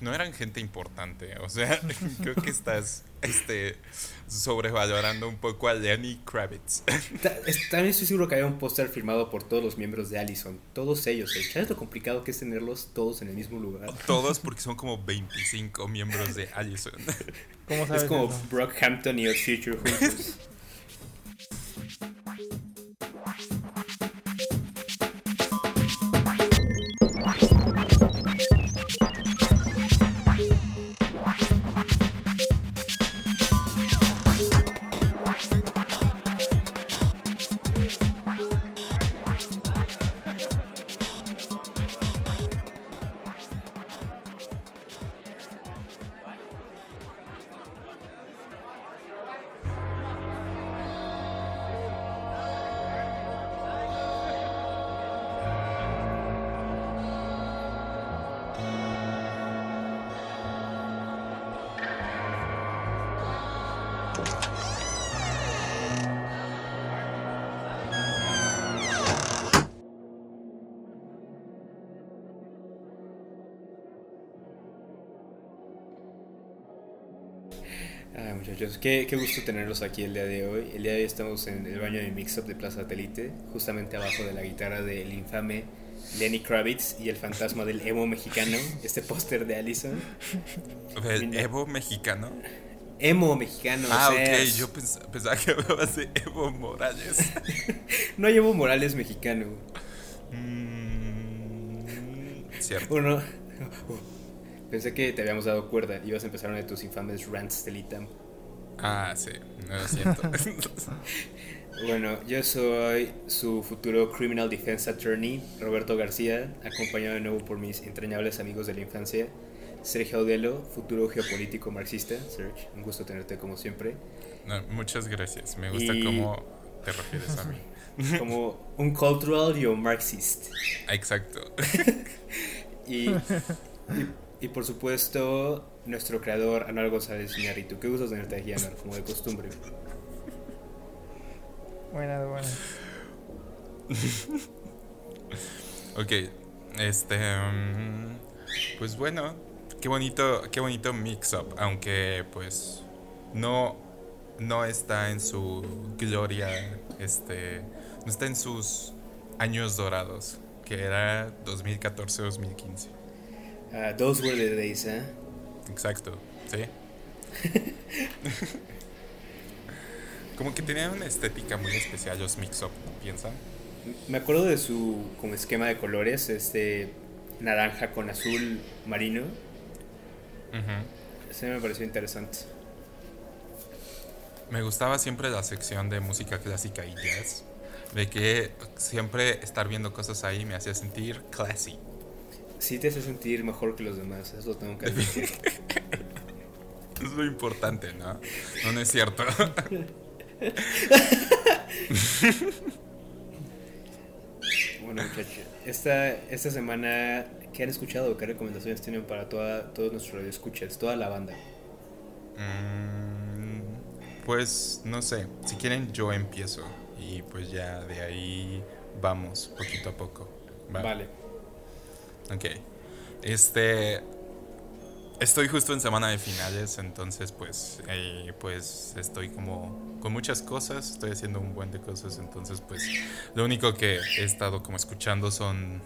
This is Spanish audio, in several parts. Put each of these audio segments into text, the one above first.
no eran gente importante. O sea, creo que estás este, sobrevalorando un poco a Lenny Kravitz. También estoy seguro que había un póster firmado por todos los miembros de Allison. Todos ellos. ¿Sabes lo complicado que es tenerlos todos en el mismo lugar? Todos porque son como 25 miembros de Allison. es como Brockhampton y Odd Future juntos. qué, qué, gusto tenerlos aquí el día de hoy. El día de hoy estamos en el baño de Mixup de Plaza Satélite, justamente abajo de la guitarra del infame Lenny Kravitz y el fantasma del Evo mexicano, este póster de Allison. ¿El Evo mexicano? Emo mexicano. Ah, ok, yo pensaba, que hablabas de Evo Morales. no hay Evo Morales mexicano. Mm, cierto. Bueno, pensé que te habíamos dado cuerda. Ibas a empezar uno de tus infames rants del ITAM. Ah, sí, no es cierto. bueno, yo soy su futuro Criminal Defense Attorney, Roberto García, acompañado de nuevo por mis entrañables amigos de la infancia, Sergio Audelo, futuro geopolítico marxista. Sergio, un gusto tenerte como siempre. muchas gracias, me gusta cómo te refieres a mí. Como un cultural y un marxist. Exacto. y, y por supuesto, nuestro creador, Anual González Iñárritu. Qué gusto tenerte aquí, Anual, como de costumbre. Buenas, buenas. ok, este. Mm, pues bueno, qué bonito, qué bonito mix-up, aunque pues no, no está en su gloria, este, no está en sus años dorados, que era 2014-2015. Uh, those were the days, ¿eh? Exacto, sí. como que tenían una estética muy especial los mix-up, ¿piensan? Me acuerdo de su como esquema de colores, este naranja con azul marino. Ese me pareció interesante. Me gustaba siempre la sección de música clásica y jazz. De que siempre estar viendo cosas ahí me hacía sentir classy sí te hace sentir mejor que los demás, eso tengo que decir. es lo importante, ¿no? No, no es cierto. bueno, muchachos, esta, esta semana, ¿qué han escuchado? ¿Qué recomendaciones tienen para toda, todos nuestros radioescuchas, toda la banda? Mm, pues, no sé, si quieren yo empiezo y pues ya de ahí vamos poquito a poco. vale. Ok. Este. Estoy justo en semana de finales, entonces pues, eh, pues estoy como con muchas cosas, estoy haciendo un buen de cosas, entonces pues lo único que he estado como escuchando son,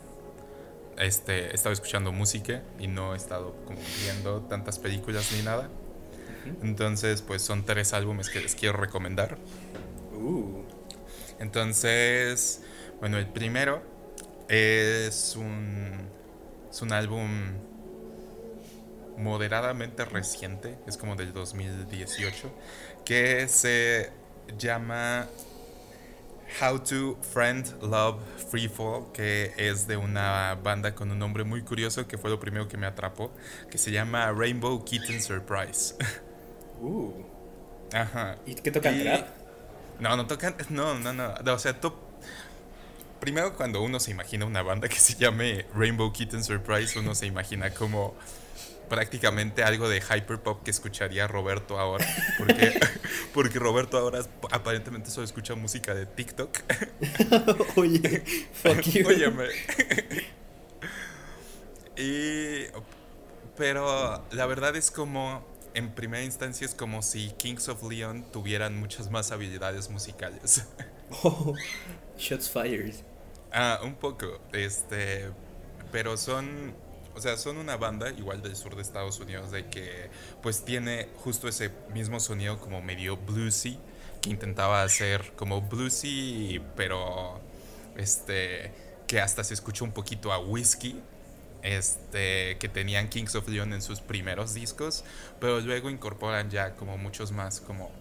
este, he estado escuchando música y no he estado como viendo tantas películas ni nada. Entonces pues son tres álbumes que les quiero recomendar. Uh. Entonces, bueno, el primero es un es un álbum moderadamente reciente, es como del 2018, que se llama How to Friend Love Free Fall, que es de una banda con un nombre muy curioso que fue lo primero que me atrapó, que se llama Rainbow Kitten Surprise. Uh. Ajá. ¿Y qué tocan No, no tocan, no, no, no, o sea, primero cuando uno se imagina una banda que se llame Rainbow Kitten Surprise, uno se imagina como prácticamente algo de hyperpop que escucharía Roberto ahora. Porque, porque Roberto ahora aparentemente solo escucha música de TikTok. Oye, fuck you. Óyeme. y pero la verdad es como, en primera instancia es como si Kings of Leon tuvieran muchas más habilidades musicales. Oh, shots fired. Ah, un poco, este, pero son, o sea, son una banda igual del sur de Estados Unidos de que pues tiene justo ese mismo sonido como medio bluesy que intentaba hacer como bluesy, pero este que hasta se escucha un poquito a Whiskey, este, que tenían Kings of Leon en sus primeros discos, pero luego incorporan ya como muchos más, como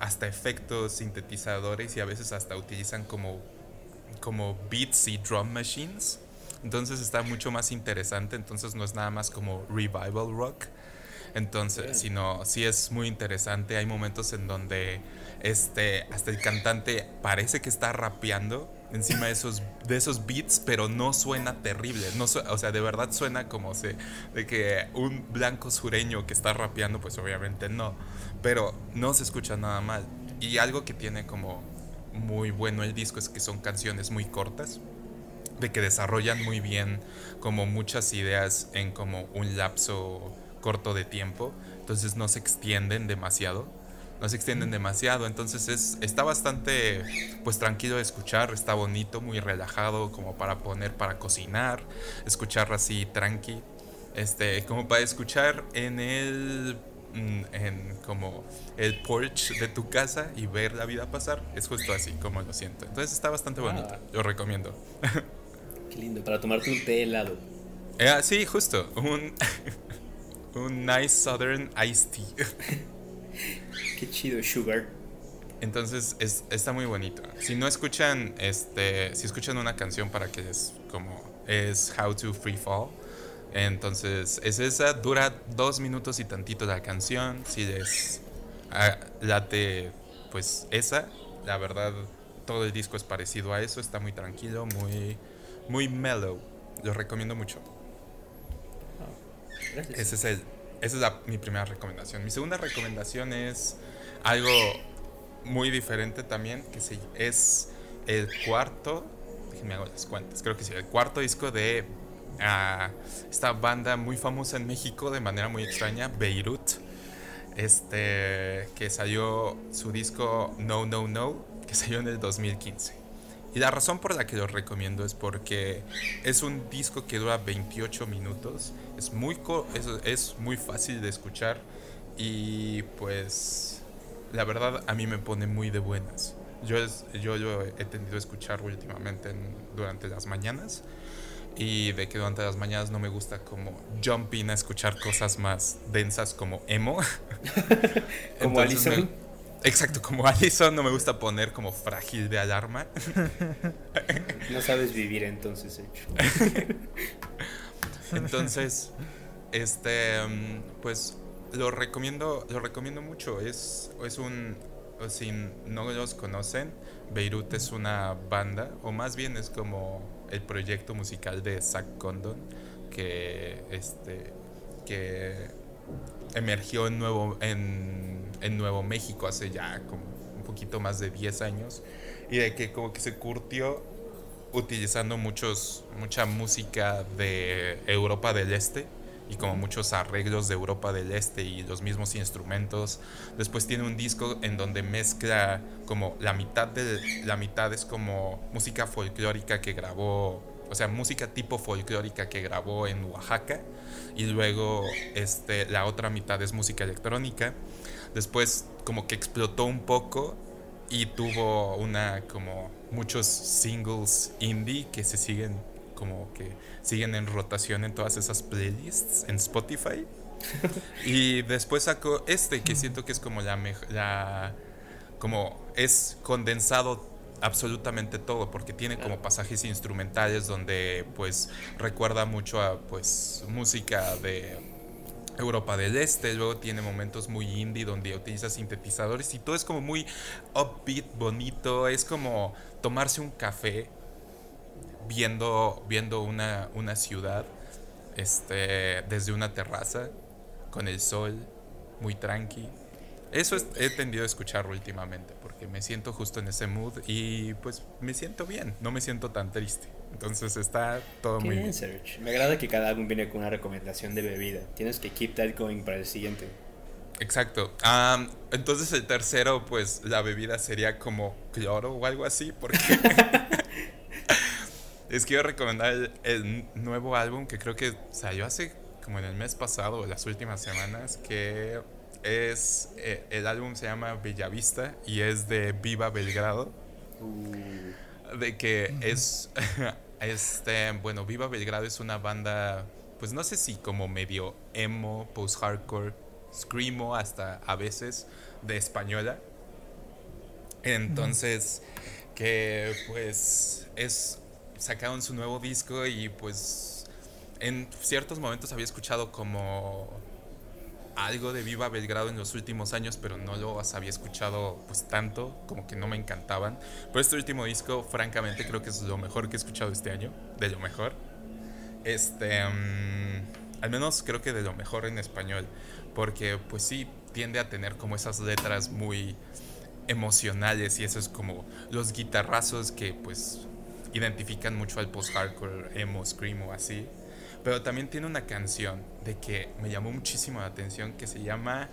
hasta efectos sintetizadores y a veces hasta utilizan como, como beats y drum machines. Entonces está mucho más interesante, entonces no es nada más como revival rock. Entonces, sino sí es muy interesante. Hay momentos en donde este, hasta el cantante parece que está rapeando encima de esos, de esos beats, pero no suena terrible. No o sea, de verdad suena como se, de que un blanco sureño que está rapeando, pues obviamente no. Pero no se escucha nada mal. Y algo que tiene como muy bueno el disco es que son canciones muy cortas, de que desarrollan muy bien como muchas ideas en como un lapso corto de tiempo. Entonces no se extienden demasiado no se extienden demasiado. Entonces es, está bastante pues tranquilo de escuchar, está bonito, muy relajado como para poner para cocinar, escuchar así tranqui. Este, como para escuchar en el en como el porch de tu casa y ver la vida pasar, es justo así como lo siento. Entonces está bastante ah. bonito, lo recomiendo. Qué lindo, para tomarte un té helado. Eh, sí, justo, un, un nice southern iced tea. Qué chido, Sugar. Entonces es, está muy bonito. Si no escuchan, este, si escuchan una canción para que es como es How to Free Fall, entonces es esa, dura dos minutos y tantito la canción. Si les ah, late, pues esa, la verdad todo el disco es parecido a eso, está muy tranquilo, muy, muy mellow. Lo recomiendo mucho. Ese es el, esa es mi primera recomendación. Mi segunda recomendación es algo muy diferente también, que es el cuarto, déjenme hago las cuentas, creo que sí, el cuarto disco de ah, esta banda muy famosa en México de manera muy extraña, Beirut, este, que salió su disco No, No, No, que salió en el 2015. Y la razón por la que lo recomiendo es porque es un disco que dura 28 minutos, es muy, es, es muy fácil de escuchar y pues la verdad a mí me pone muy de buenas. Yo, yo, yo he tenido a escuchar últimamente durante las mañanas y de que durante las mañanas no me gusta como jumping a escuchar cosas más densas como emo. como Alison. exacto, como Alison no me gusta poner como frágil de alarma. no sabes vivir entonces, hecho. entonces, este, mm, pues lo recomiendo, lo recomiendo mucho. Es, es un, si no los conocen, Beirut es una banda, o más bien es como el proyecto musical de Zach Condon, que, este, que emergió en Nuevo, en, en Nuevo México hace ya como un poquito más de 10 años, y de que como que se curtió utilizando muchos, mucha música de Europa del Este y como muchos arreglos de Europa del Este y los mismos instrumentos. Después tiene un disco en donde mezcla como la mitad de la mitad es como música folclórica que grabó, o sea, música tipo folclórica que grabó en Oaxaca y luego este la otra mitad es música electrónica. Después como que explotó un poco y tuvo una como muchos singles indie que se siguen como que siguen en rotación en todas esas playlists en Spotify. y después sacó este que siento que es como la, la como es condensado absolutamente todo porque tiene como pasajes instrumentales donde pues recuerda mucho a pues música de Europa del Este, luego tiene momentos muy indie donde utiliza sintetizadores y todo es como muy upbeat, bonito, es como tomarse un café viendo, viendo una, una ciudad este, desde una terraza con el sol muy tranqui. Eso he tendido a escuchar últimamente porque me siento justo en ese mood y pues me siento bien, no me siento tan triste. Entonces está todo muy bien. Serge. Me agrada que cada álbum viene con una recomendación de bebida. Tienes que keep that going para el siguiente. Exacto. entonces el tercero, pues la bebida sería como cloro o algo así, porque les quiero recomendar el, nuevo álbum que creo que salió hace como en el mes pasado o las últimas semanas, que es eh, el álbum se llama Bellavista y es de Viva Belgrado. Uh. De que es este, bueno, Viva Belgrado es una banda pues no sé si como medio emo, post-hardcore screamo hasta a veces de española. Entonces, que pues es sacaron su nuevo disco y pues en ciertos momentos había escuchado como algo de Viva Belgrado en los últimos años, pero no lo había escuchado pues tanto, como que no me encantaban. Pero este último disco, francamente, creo que es lo mejor que he escuchado este año, de lo mejor. Este, mm, al menos creo que de lo mejor en español porque pues sí tiende a tener como esas letras muy emocionales y eso es como los guitarrazos que pues identifican mucho al post-hardcore, emo, screamo, así. Pero también tiene una canción de que me llamó muchísimo la atención que se llama,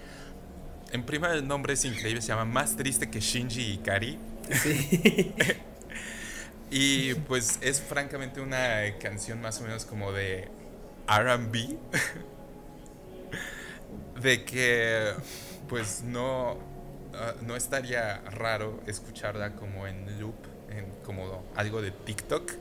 en prima el nombre es increíble, se llama Más triste que Shinji Ikari. Sí. y pues es francamente una canción más o menos como de RB de que pues no, ah, no estaría raro escucharla como en loop, como algo de TikTok.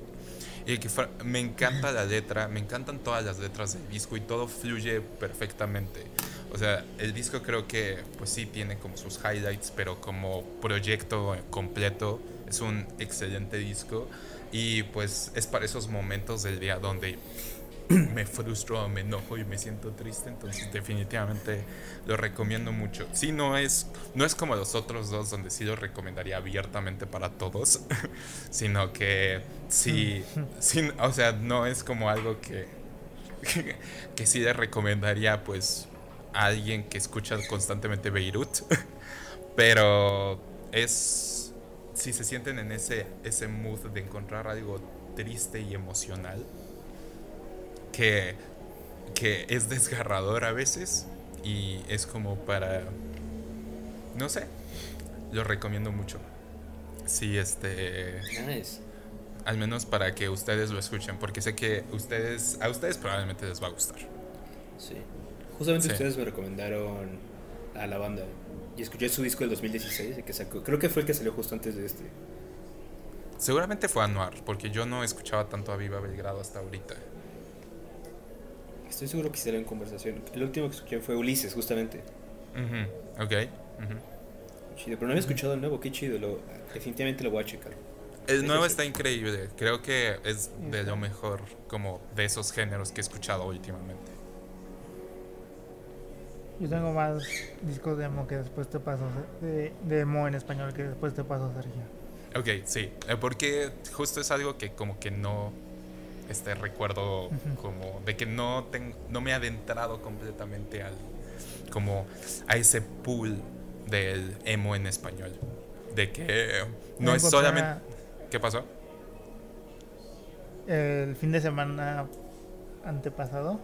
y que me encanta la letra, me encantan todas las letras del disco y todo fluye perfectamente. O sea, el disco creo que pues sí tiene como sus highlights, pero como proyecto completo es un excelente disco y pues es para esos momentos del día donde me frustro, me enojo y me siento triste, entonces definitivamente lo recomiendo mucho. Sí, no es, no es como los otros dos donde sí lo recomendaría abiertamente para todos, sino que sí, sí, o sea, no es como algo que, que, sí le recomendaría pues a alguien que escucha constantemente Beirut, pero es, si se sienten en ese, ese mood de encontrar algo triste y emocional, que, que es desgarrador a veces y es como para, no sé, lo recomiendo mucho. Sí, este... Al menos para que ustedes lo escuchen, porque sé que ustedes, a ustedes probablemente les va a gustar. Sí. Justamente ustedes me recomendaron a la banda y escuché su disco del 2016 que sacó. Creo que fue el que salió justo antes de este. Seguramente fue Anuar, porque yo no escuchaba tanto a Viva Belgrado hasta ahorita. Estoy seguro que será en conversación. El último que escuché fue Ulises, justamente. Ok. Chido, pero no había escuchado el nuevo, qué chido. Lo, definitivamente lo voy a checar. El nuevo está increíble. Creo que es de lo mejor, como de esos géneros que he escuchado últimamente. Yo tengo más discos de emo que después te paso, de, de emo en español que después te paso, Sergio. Ok, sí, eh, porque justo es algo que como que no este recuerdo como de que no, no me he adentrado completamente al como a ese pool del emo en español. De que no es solamente... ¿Qué pasó? El fin de semana antepasado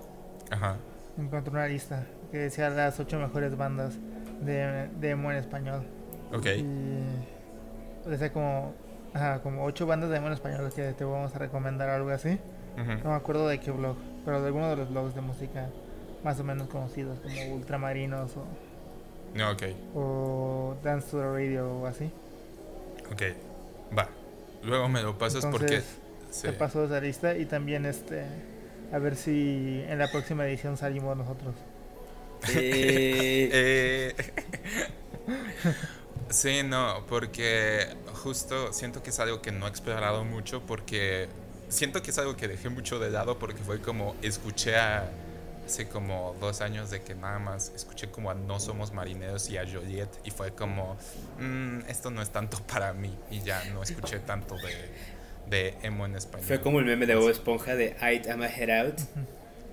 Ajá. encontré una lista que decía las ocho mejores bandas de, de emo en español. Ok. Y decía como, ajá, como ocho bandas de emo en español que te vamos a recomendar algo así. No me acuerdo de qué blog, pero de alguno de los blogs de música más o menos conocidos, como Ultramarinos o. No, ok. O Dance to the Radio o así. Ok, va. Luego me lo pasas porque. Te paso esa lista y también este. A ver si en la próxima edición salimos nosotros. Eh. eh. sí, no, porque justo siento que es algo que no he explorado mucho porque siento que es algo que dejé mucho de lado porque fue como escuché a, hace como dos años de que nada más escuché como a No Somos Marineros y a Joliet y fue como, mm, esto no es tanto para mí y ya no escuché tanto de, de emo en español. Fue como el meme de Bob Esponja de I'd am a head out.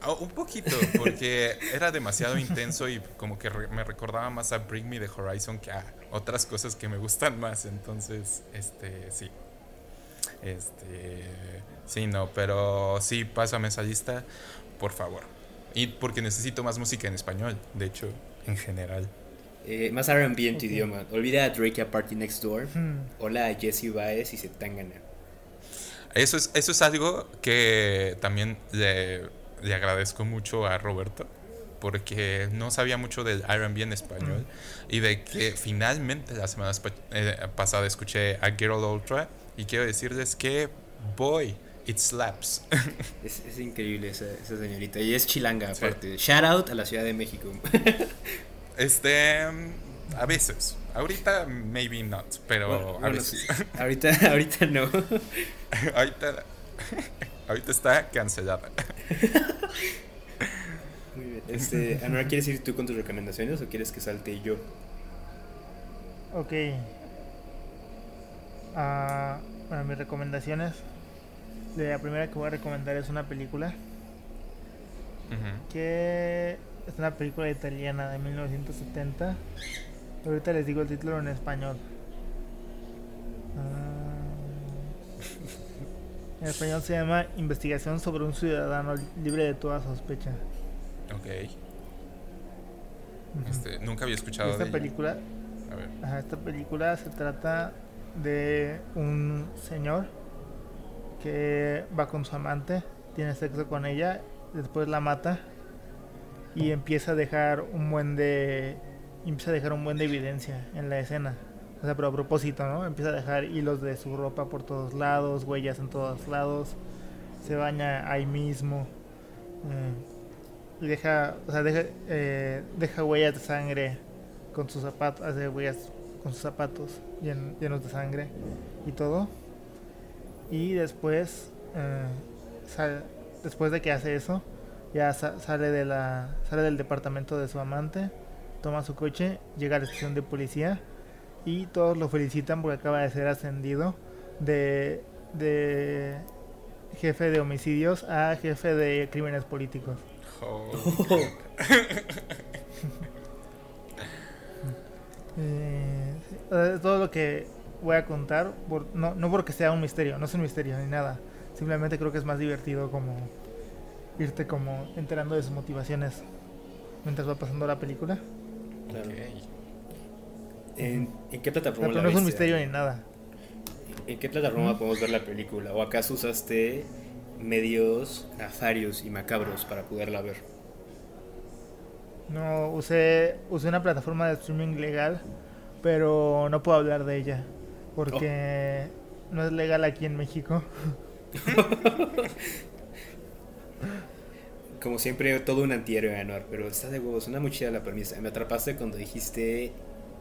Oh, un poquito, porque era demasiado intenso y como que me recordaba más a Bring Me the Horizon que a otras cosas que me gustan más. Entonces, este, sí. Este, sí, no, pero sí, pásame esa lista, por favor. Y porque necesito más música en español, de hecho, en general. Eh, más RB en tu idioma. Olvida a Drake a Party Next Door. Hmm. Hola a Jesse Baez y se ganar Eso es, eso es algo que también le, le agradezco mucho a Roberto porque no sabía mucho del R&B en español mm. y de que finalmente la semana eh, pasada escuché a Girl Ultra y quiero decirles que boy It slaps. Es, es increíble esa, esa, señorita. Y es chilanga, aparte. Shout out a la Ciudad de México. este. A veces. Ahorita, maybe not. Pero a veces. Ahorita, ahorita no. ahorita. Ahorita está cancelada. Muy bien. Este, Anora, ¿quieres ir tú con tus recomendaciones o quieres que salte yo? Ok. Uh, bueno, mis recomendaciones. La primera que voy a recomendar es una película. Que es una película italiana de 1970. Ahorita les digo el título en español. Ah, en español se llama Investigación sobre un ciudadano libre de toda sospecha. Ok. Este, nunca había escuchado esta película. esta película se trata de un señor que va con su amante, tiene sexo con ella, después la mata y empieza a dejar un buen de empieza a dejar un buen de evidencia en la escena. O sea, pero a propósito, ¿no? Empieza a dejar hilos de su ropa por todos lados, huellas en todos lados, se baña ahí mismo. Eh, deja, o sea, deja, eh, deja huellas de sangre con sus zapatos, hace huellas con sus zapatos llenos de sangre y todo. Y después, eh, después de que hace eso, ya sale de la sale del departamento de su amante, toma su coche, llega a la estación de policía y todos lo felicitan porque acaba de ser ascendido de, de jefe de homicidios a jefe de crímenes políticos. Eh, todo lo que voy a contar, no, no porque sea un misterio, no es un misterio ni nada. Simplemente creo que es más divertido como irte como enterando de sus motivaciones mientras va pasando la película. ¿En, qué plataforma no es un misterio ni nada. ¿En qué plataforma podemos ver la película? ¿O acaso usaste medios nefarios y macabros para poderla ver. No, usé, usé una plataforma de streaming legal, pero no puedo hablar de ella, porque oh. no es legal aquí en México. Como siempre, todo un antihéroe, Anuar, pero está de huevos, una muy chida la permisa. Me atrapaste cuando dijiste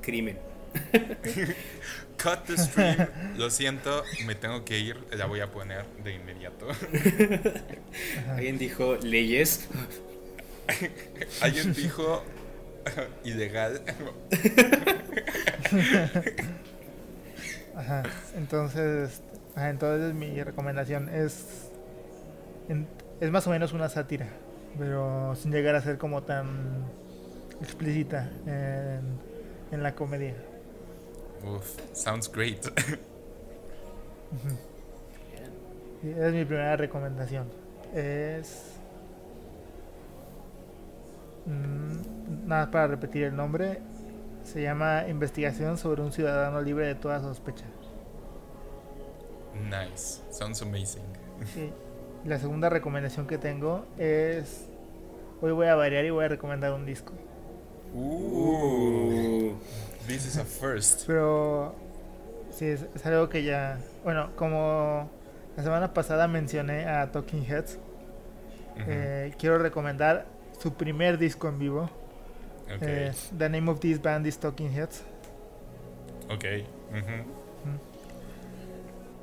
crimen. Cut the stream. Lo siento, me tengo que ir. La voy a poner de inmediato. Alguien dijo leyes. Alguien dijo ilegal. Ajá. Entonces, entonces mi recomendación es es más o menos una sátira, pero sin llegar a ser como tan explícita en, en la comedia. Uf, sounds great. es mi primera recomendación. Es. Mm, nada para repetir el nombre. Se llama Investigación sobre un ciudadano libre de toda sospecha. Nice. Sounds amazing. La segunda recomendación que tengo es. Hoy voy a variar y voy a recomendar un disco. Uh. This is a first. Pero sí, es, algo que ya. Bueno, como la semana pasada mencioné a Talking Heads, eh, quiero recomendar su primer disco en vivo. Okay. Eh, the name of this band is Talking Heads. Ok.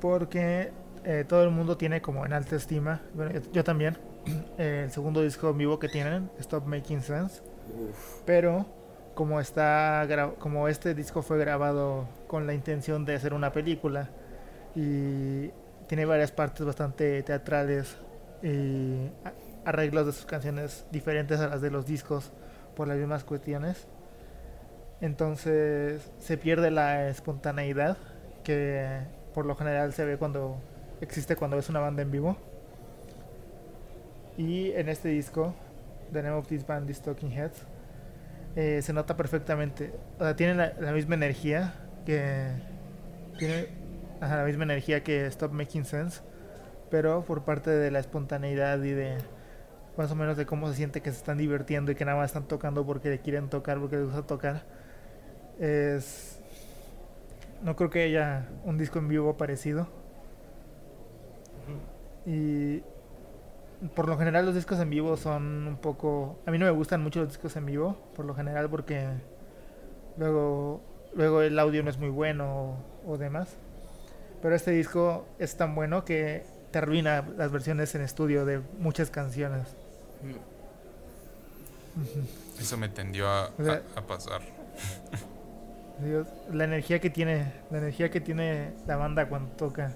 Porque eh, todo el mundo tiene como en alta estima, bueno, yo, también, el segundo disco en vivo que tienen, Stop Making Sense. Pero como está como este disco fue grabado con la intención de hacer una película y tiene varias partes bastante teatrales y arreglos de sus canciones diferentes a las de los discos por las mismas cuestiones entonces se pierde la espontaneidad que por lo general se ve cuando existe cuando ves una banda en vivo. Y en este disco, The Name of This Band is Talking Heads, eh, se nota perfectamente. O sea, tiene la, misma energía que. Tiene la misma energía que Stop Making Sense, pero por parte de la espontaneidad y de más o menos de cómo se siente que se están divirtiendo y que nada más están tocando porque le quieren tocar, porque les gusta tocar. Es. No creo que haya un disco en vivo parecido. Y por lo general los discos en vivo son un poco... A mí no me gustan mucho los discos en vivo, por lo general porque luego, luego el audio no es muy bueno o, demás. Pero este disco es tan bueno que te arruina las versiones en estudio de muchas canciones. Eso me tendió a, a pasar. la energía que tiene, la energía que tiene la banda cuando toca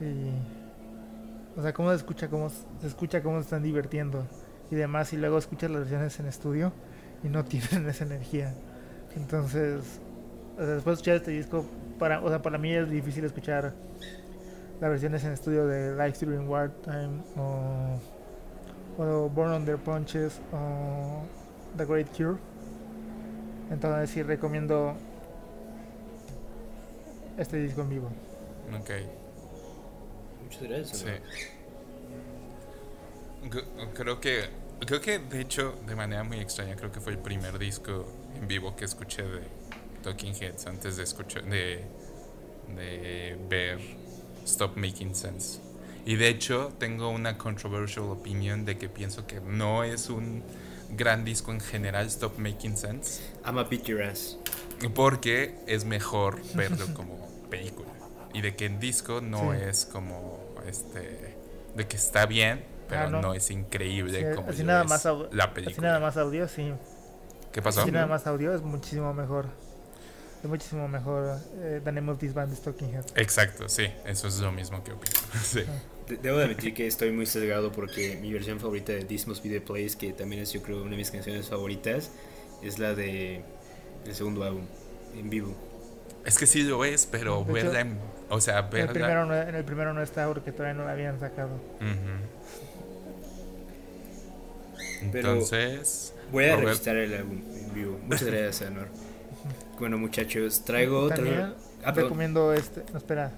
y o sea, cómo se escucha, cómo se escucha cómo se están divirtiendo y demás. Y luego escuchas las versiones en estudio y no tienen esa energía. Entonces, después de escuchar este disco, para, o sea, para mí es difícil escuchar las versiones en estudio de Life During Wartime o, o Born Under Punches o The Great Cure. Entonces sí recomiendo este disco en vivo. Okay. Muchas gracias. Sí. Creo que, creo que de hecho, de manera muy extraña, creo que fue el primer disco en vivo que escuché de Talking Heads antes de escuchar, de, de ver Stop Making Sense. Y de hecho, tengo una controversial opinion de que pienso que no es un gran disco en general, Stop Making Sense. I'm a beat your ass. Porque es mejor verlo como película. Y de que en disco no es como este de que está bien, pero ah, no. es increíble como así nada más la película. Así nada más audio, sí. ¿Qué pasó? Así nada más audio es muchísimo mejor. Es muchísimo mejor eh, This Band Talking Head. Exacto, sí, eso es lo mismo que opino. sí. Debo de admitir que estoy muy sesgado porque mi versión favorita de This Must Be The Place, que también es yo creo una de mis canciones favoritas, es la de el segundo álbum, en vivo. Es que sí lo es, pero verla en o sea, En el, primero no, en el primero no está porque todavía no la habían sacado. Entonces. voy a revisar el álbum en vivo. Muchas gracias, Anor. bueno, muchachos, traigo otro. Ah, recomiendo este. No, espera.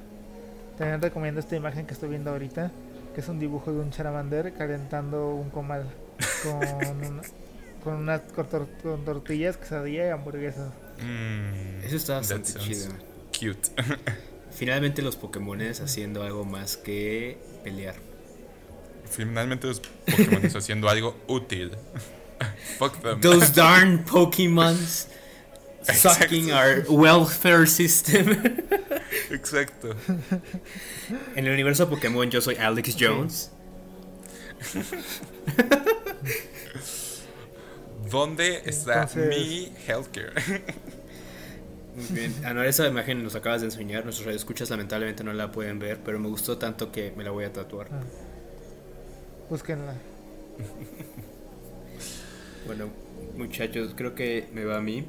También recomiendo esta imagen que estoy viendo ahorita. Que es un dibujo de un charamander calentando un comal. Con, con unas con, tortillas, quesadilla y hamburguesas. Mm, Eso está bastante chido. Cute. Finalmente los Pokémones haciendo algo más que pelear. Finalmente los Pokémon haciendo algo útil. Fuck them. Those darn Pokémons sucking our welfare system. Exacto. En el universo Pokémon yo soy Alex Jones. ¿Dónde está mi healthcare? Muy bien. Ana, esa imagen nos acabas de enseñar. Nuestros escuchas lamentablemente no la pueden ver, pero me gustó tanto que me la voy a tatuar. Ah. Búsquenla. bueno, muchachos, creo que me va a mí.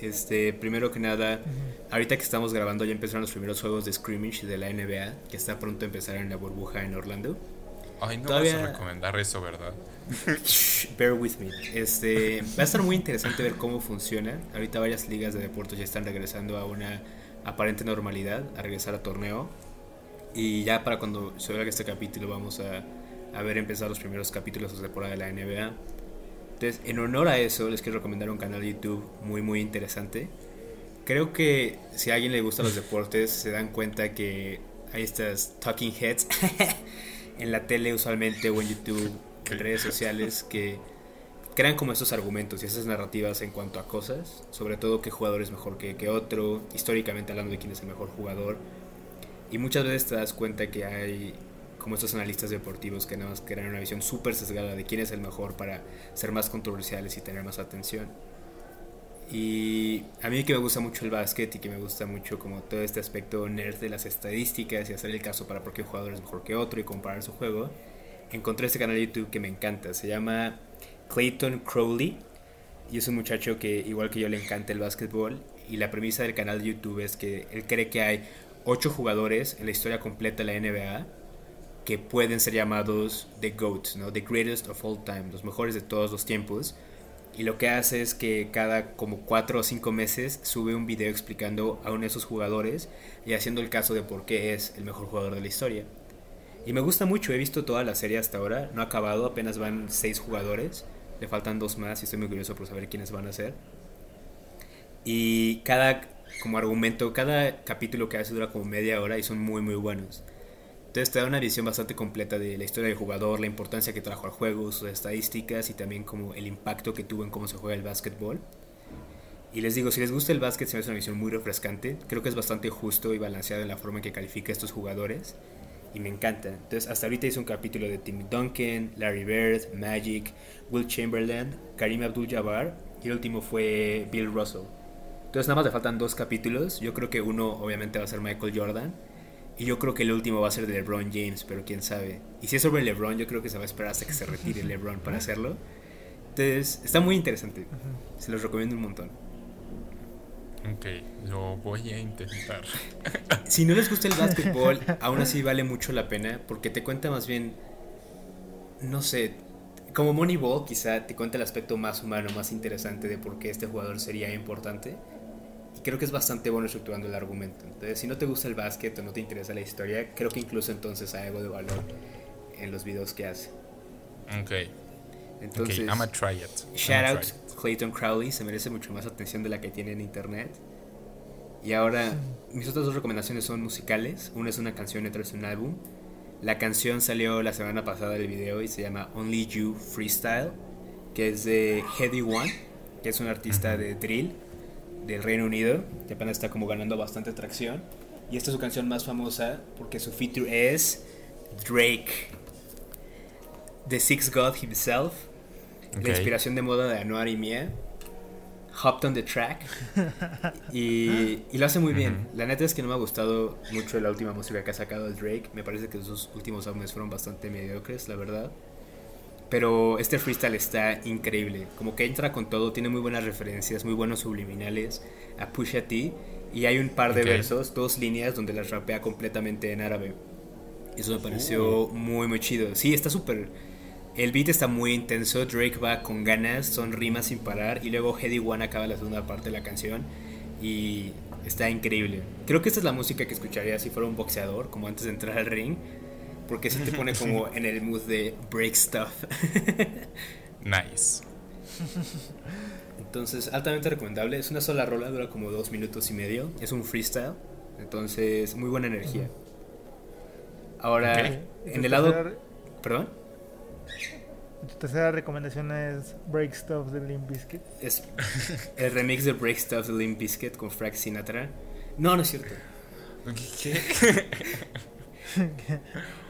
Este, primero que nada, ahorita que estamos grabando ya empezaron los primeros juegos de scrimmage de la NBA, que está pronto a empezar en la burbuja en Orlando. Ay, no vas a recomendar eso, ¿verdad? Bear with me. Este, va a estar muy interesante ver cómo funciona. Ahorita varias ligas de deportes ya están regresando a una aparente normalidad, a regresar a torneo. Y ya para cuando se vea este capítulo vamos a, a ver empezar los primeros capítulos de temporada de la NBA. Entonces, en honor a eso, les quiero recomendar un canal de YouTube muy, muy interesante. Creo que si a alguien le gustan los deportes, se dan cuenta que hay estas talking heads en la tele usualmente o en YouTube en redes sociales que crean como estos argumentos y esas narrativas en cuanto a cosas, sobre todo qué jugador es mejor que, que otro, históricamente hablando de quién es el mejor jugador. Y muchas veces te das cuenta que hay como estos analistas deportivos que nada más crean una visión súper sesgada de quién es el mejor para ser más controversiales y tener más atención. Y a mí que me gusta mucho el básquet y que me gusta mucho como todo este aspecto nerd de las estadísticas y hacer el caso para por qué un jugador es mejor que otro y comparar su juego, encontré este canal de YouTube que me encanta. Se llama Clayton Crowley. Y es un muchacho que, igual que yo, le encanta el básquetbol. Y la premisa del canal de YouTube es que él cree que hay 8 jugadores en la historia completa de la NBA que pueden ser llamados The GOATs, ¿no? The Greatest of All Time, los mejores de todos los tiempos. Y lo que hace es que cada como 4 o 5 meses sube un video explicando a uno de esos jugadores y haciendo el caso de por qué es el mejor jugador de la historia. Y me gusta mucho, he visto toda la serie hasta ahora, no ha acabado, apenas van 6 jugadores, le faltan dos más y estoy muy curioso por saber quiénes van a ser. Y cada como argumento, cada capítulo que hace dura como media hora y son muy muy buenos. Entonces te da una visión bastante completa de la historia del jugador, la importancia que trajo al juego, sus estadísticas y también como el impacto que tuvo en cómo se juega el básquetbol. Y les digo, si les gusta el básquet, se me hace una visión muy refrescante. Creo que es bastante justo y balanceado en la forma en que califica a estos jugadores. Y me encanta. Entonces, hasta ahorita hice un capítulo de Tim Duncan, Larry Bird, Magic, Will Chamberlain, Karim Abdul-Jabbar y el último fue Bill Russell. Entonces, nada más le faltan dos capítulos. Yo creo que uno, obviamente, va a ser Michael Jordan y yo creo que el último va a ser de LeBron James, pero quién sabe. Y si es sobre LeBron, yo creo que se va a esperar hasta que se retire LeBron para hacerlo. Entonces, está muy interesante. Se los recomiendo un montón. Ok, lo voy a intentar. si no les gusta el básquetbol, aún así vale mucho la pena porque te cuenta más bien, no sé, como Moneyball quizá te cuenta el aspecto más humano, más interesante de por qué este jugador sería importante creo que es bastante bueno estructurando el argumento. Entonces, si no te gusta el básquet o no te interesa la historia, creo que incluso entonces hay algo de valor en los videos que hace. Ok. Entonces, okay, I'm a try it. shout out Clayton Crowley, se merece mucho más atención de la que tiene en internet. Y ahora, mis otras dos recomendaciones son musicales. Una es una canción y otra es un álbum. La canción salió la semana pasada del video y se llama Only You Freestyle, que es de Heady One, que es un artista de drill del Reino Unido, que apenas está como ganando bastante atracción. Y esta es su canción más famosa porque su feature es Drake, The Six God himself, la inspiración de moda de Anuar y Mia, hopped on the track y, y, lo hace muy bien. La neta es que no me ha gustado mucho la última música que ha sacado Drake. Me parece que sus últimos álbumes fueron bastante mediocres, la verdad. Pero este freestyle está increíble. Como que entra con todo, tiene muy buenas referencias, muy buenos subliminales a Pusha T. Y hay un par de versos, dos líneas donde las rapea completamente en árabe. Eso me pareció oh. muy, muy chido. Sí, está súper. El beat está muy intenso. Drake va con ganas, son rimas sin parar. Y luego Heady One acaba la segunda parte de la canción. Y está increíble. Creo que esta es la música que escucharía si fuera un boxeador, como antes de entrar al ring porque se te pone como en el mood de break stuff. nice. Entonces, altamente recomendable. Es una sola rola, dura como dos minutos y medio. Es un freestyle. Entonces, muy buena energía. Ahora, en el lado. ¿Perdón? Tu tercera recomendación es Break Stuff de Limp Bizkit. Es el remix de Break Stuff de Limp Bizkit con Frank Sinatra. No, no es cierto. ¿Qué?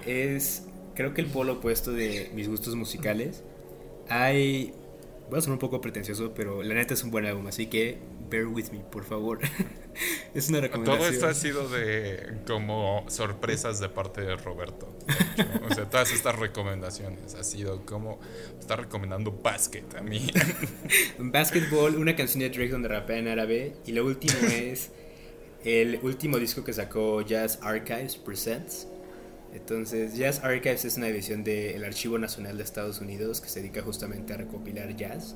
es, creo que el polo opuesto de mis gustos musicales. Hay, voy a ser un poco pretencioso, pero la neta es un buen álbum, así que bear with me, por favor. es una recomendación. Todo esto ha sido de como sorpresas de parte de Roberto. o sea, todas estas recomendaciones ha sido como está recomendando basket a mí. Basketball, una canción de Drake donde rapea en árabe y lo último es el último disco que sacó Jazz Archives Presents entonces, Jazz Archives es una división del Archivo Nacional de Estados Unidos que se dedica justamente a recopilar jazz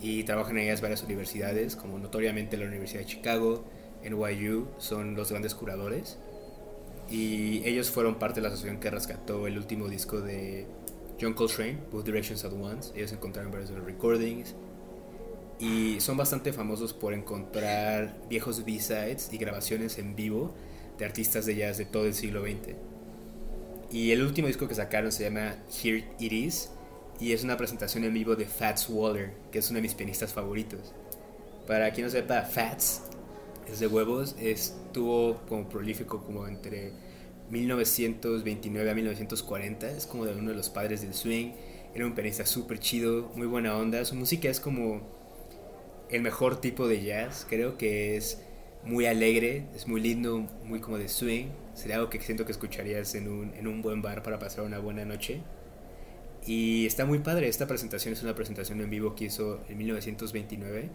y trabajan en ellas varias universidades, como notoriamente la Universidad de Chicago, NYU, son los grandes curadores. Y ellos fueron parte de la asociación que rescató el último disco de John Coltrane, Both Directions at Once. Ellos encontraron varios de los recordings. Y son bastante famosos por encontrar viejos B-sides y grabaciones en vivo de artistas de jazz de todo el siglo XX. Y el último disco que sacaron se llama Here It Is y es una presentación en vivo de Fats Waller, que es uno de mis pianistas favoritos. Para quien no sepa, Fats es de huevos, estuvo como prolífico como entre 1929 a 1940, es como de uno de los padres del swing, era un pianista súper chido, muy buena onda, su música es como el mejor tipo de jazz, creo que es muy alegre, es muy lindo, muy como de swing, Sería algo que siento que escucharías en un, en un buen bar para pasar una buena noche. Y está muy padre, esta presentación es una presentación en vivo que hizo en 1929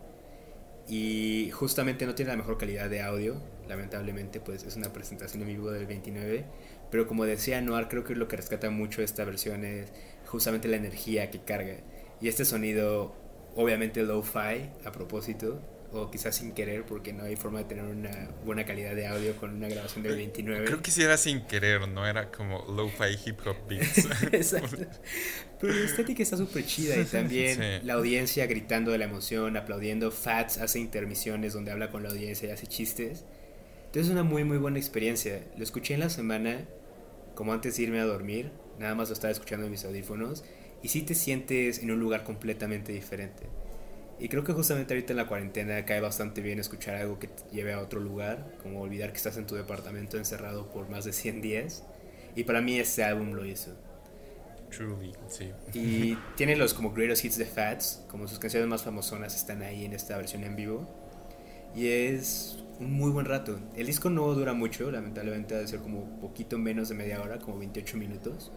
y justamente no tiene la mejor calidad de audio, lamentablemente, pues es una presentación en vivo del 29, pero como decía Noir, creo que lo que rescata mucho esta versión es justamente la energía que carga. Y este sonido, obviamente low-fi a propósito, o quizás sin querer porque no hay forma de tener una buena calidad de audio con una grabación del 29. Creo que si era sin querer, no era como lo-fi hip hop beats. Exacto. Pero la estética está súper chida y también la audiencia gritando de la emoción, aplaudiendo. Fats hace intermisiones donde habla con la audiencia y hace chistes. Entonces es una muy muy buena experiencia. Lo escuché en la semana, como antes de irme a dormir. Nada más lo estaba escuchando en mis audífonos. Y sí te sientes en un lugar completamente diferente. Y creo que justamente ahorita en la cuarentena cae bastante bien escuchar algo que te lleve a otro lugar, como olvidar que estás en tu departamento encerrado por más de 100 días. Y para mí este álbum lo hizo. Truly, sí. Y tiene los como greatest hits de Fats, como sus canciones más famosonas están ahí en esta versión en vivo. Y es un muy buen rato. El disco no dura mucho, lamentablemente ha de ser como poquito menos de media hora, como 28 minutos.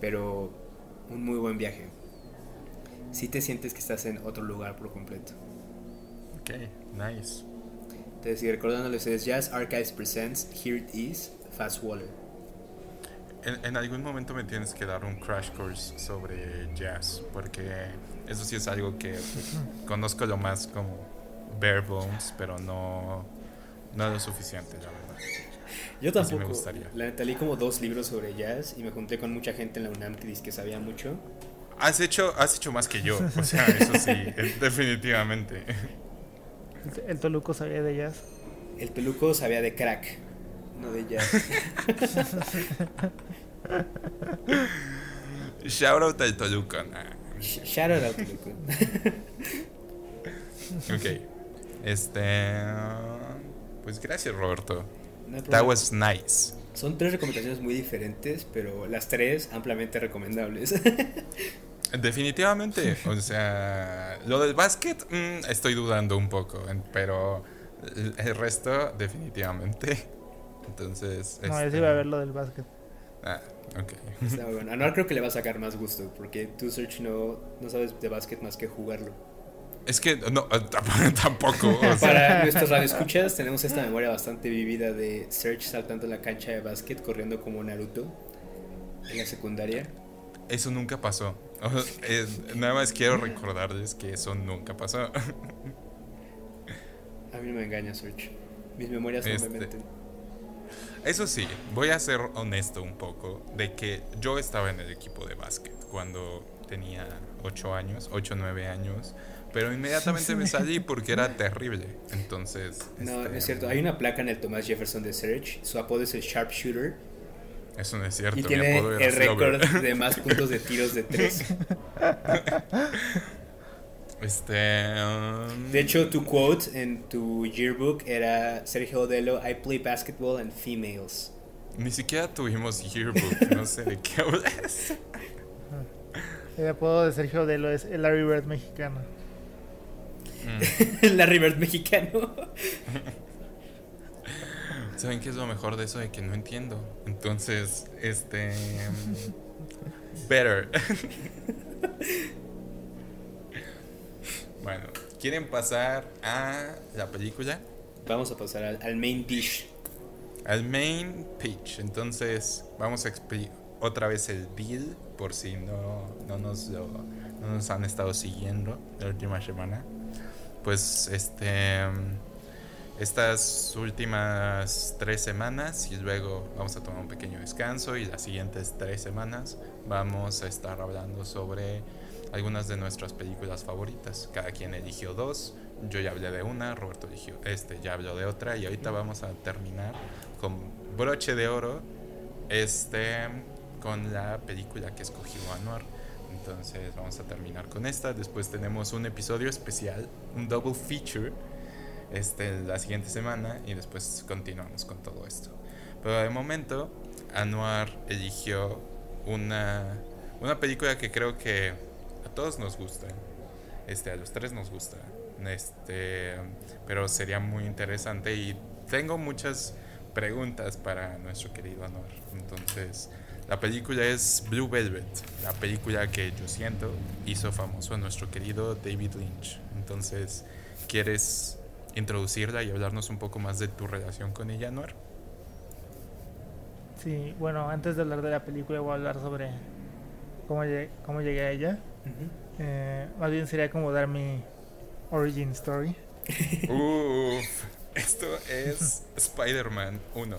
Pero un muy buen viaje si te sientes que estás en otro lugar por completo. Ok, nice. Entonces, y recordándoles es Jazz Archives Presents Here It Is, Fast Waller. En, en, algún momento me tienes que dar un crash course sobre jazz, porque eso sí es algo que conozco lo más como bare bones, pero no, no lo suficiente, la verdad. Yo tampoco. me gustaría. La leí como dos libros sobre jazz y me junté con mucha gente en la UNAM que dice que sabía mucho. Has hecho, has hecho más que yo, o sea, eso sí, definitivamente. ¿El Toluco sabía de jazz? El Toluco sabía de crack, no de jazz. Shout out al Toluco. Shout out al Toluco. ok. Este. Pues gracias, Roberto. That was nice. Son tres recomendaciones muy diferentes, pero las tres ampliamente recomendables. Definitivamente, o sea, lo del básquet mm, estoy dudando un poco, pero el resto definitivamente. Entonces... No, este... yo iba a ver lo del básquet. Ah, ok. Está bueno. A Noar creo que le va a sacar más gusto, porque tú, Search, no, no sabes de básquet más que jugarlo. Es que no, tampoco. Para nuestros radioescuchas tenemos esta memoria bastante vivida de Search saltando la cancha de básquet, corriendo como Naruto en la secundaria. Eso nunca pasó. Nada más quiero recordarles que eso nunca pasó. A mí no me engaña, Search. Mis memorias no me este, meten. Eso sí, voy a ser honesto un poco de que yo estaba en el equipo de básquet cuando tenía 8 años, 8 o 9 años, pero inmediatamente me salí porque era terrible. Entonces. No, este, es cierto. Hay una placa en el Thomas Jefferson de Search. Su apodo es el Sharpshooter. Eso no es cierto. Y tiene el récord de más puntos de tiros de tres. Este. Um, de hecho, tu quote en tu yearbook era Sergio Odelo: I play basketball and females. Ni siquiera tuvimos yearbook, no sé de qué hablas. El apodo de Sergio Odelo es el Larry Bird mexicano. Mm. Larry Bird mexicano. ¿Saben qué es lo mejor de eso? De que no entiendo. Entonces, este. Better. bueno, ¿quieren pasar a la película? Vamos a pasar al, main dish. Al main pitch. Entonces, vamos a explicar otra vez el deal, por si no, no, nos no nos han estado siguiendo la última semana. Pues este estas últimas tres semanas y luego vamos a tomar un pequeño descanso y las siguientes tres semanas vamos a estar hablando sobre algunas de nuestras películas favoritas. Cada quien eligió dos, yo ya hablé de una, Roberto eligió, este ya habló de otra y ahorita vamos a terminar con broche de oro este con la película que escogió Anuar. Entonces vamos a terminar con esta. Después tenemos un episodio especial, un double feature este, la siguiente semana y después continuamos con todo esto. Pero de momento, Anuar eligió una, una película que creo que a todos nos gusta. Este, a los tres nos gusta. Este, pero sería muy interesante y tengo muchas preguntas para nuestro querido Anuar. Entonces, la película es Blue Velvet, la película que yo siento hizo famoso a nuestro querido David Lynch. Entonces, ¿quieres introducirla y hablarnos un poco más de tu relación con ella, Noir. Sí, bueno, antes de hablar de la película voy a hablar sobre cómo llegué, cómo llegué a ella. eh, más bien sería como dar mi origin story. Uf, esto es Spider-Man 1.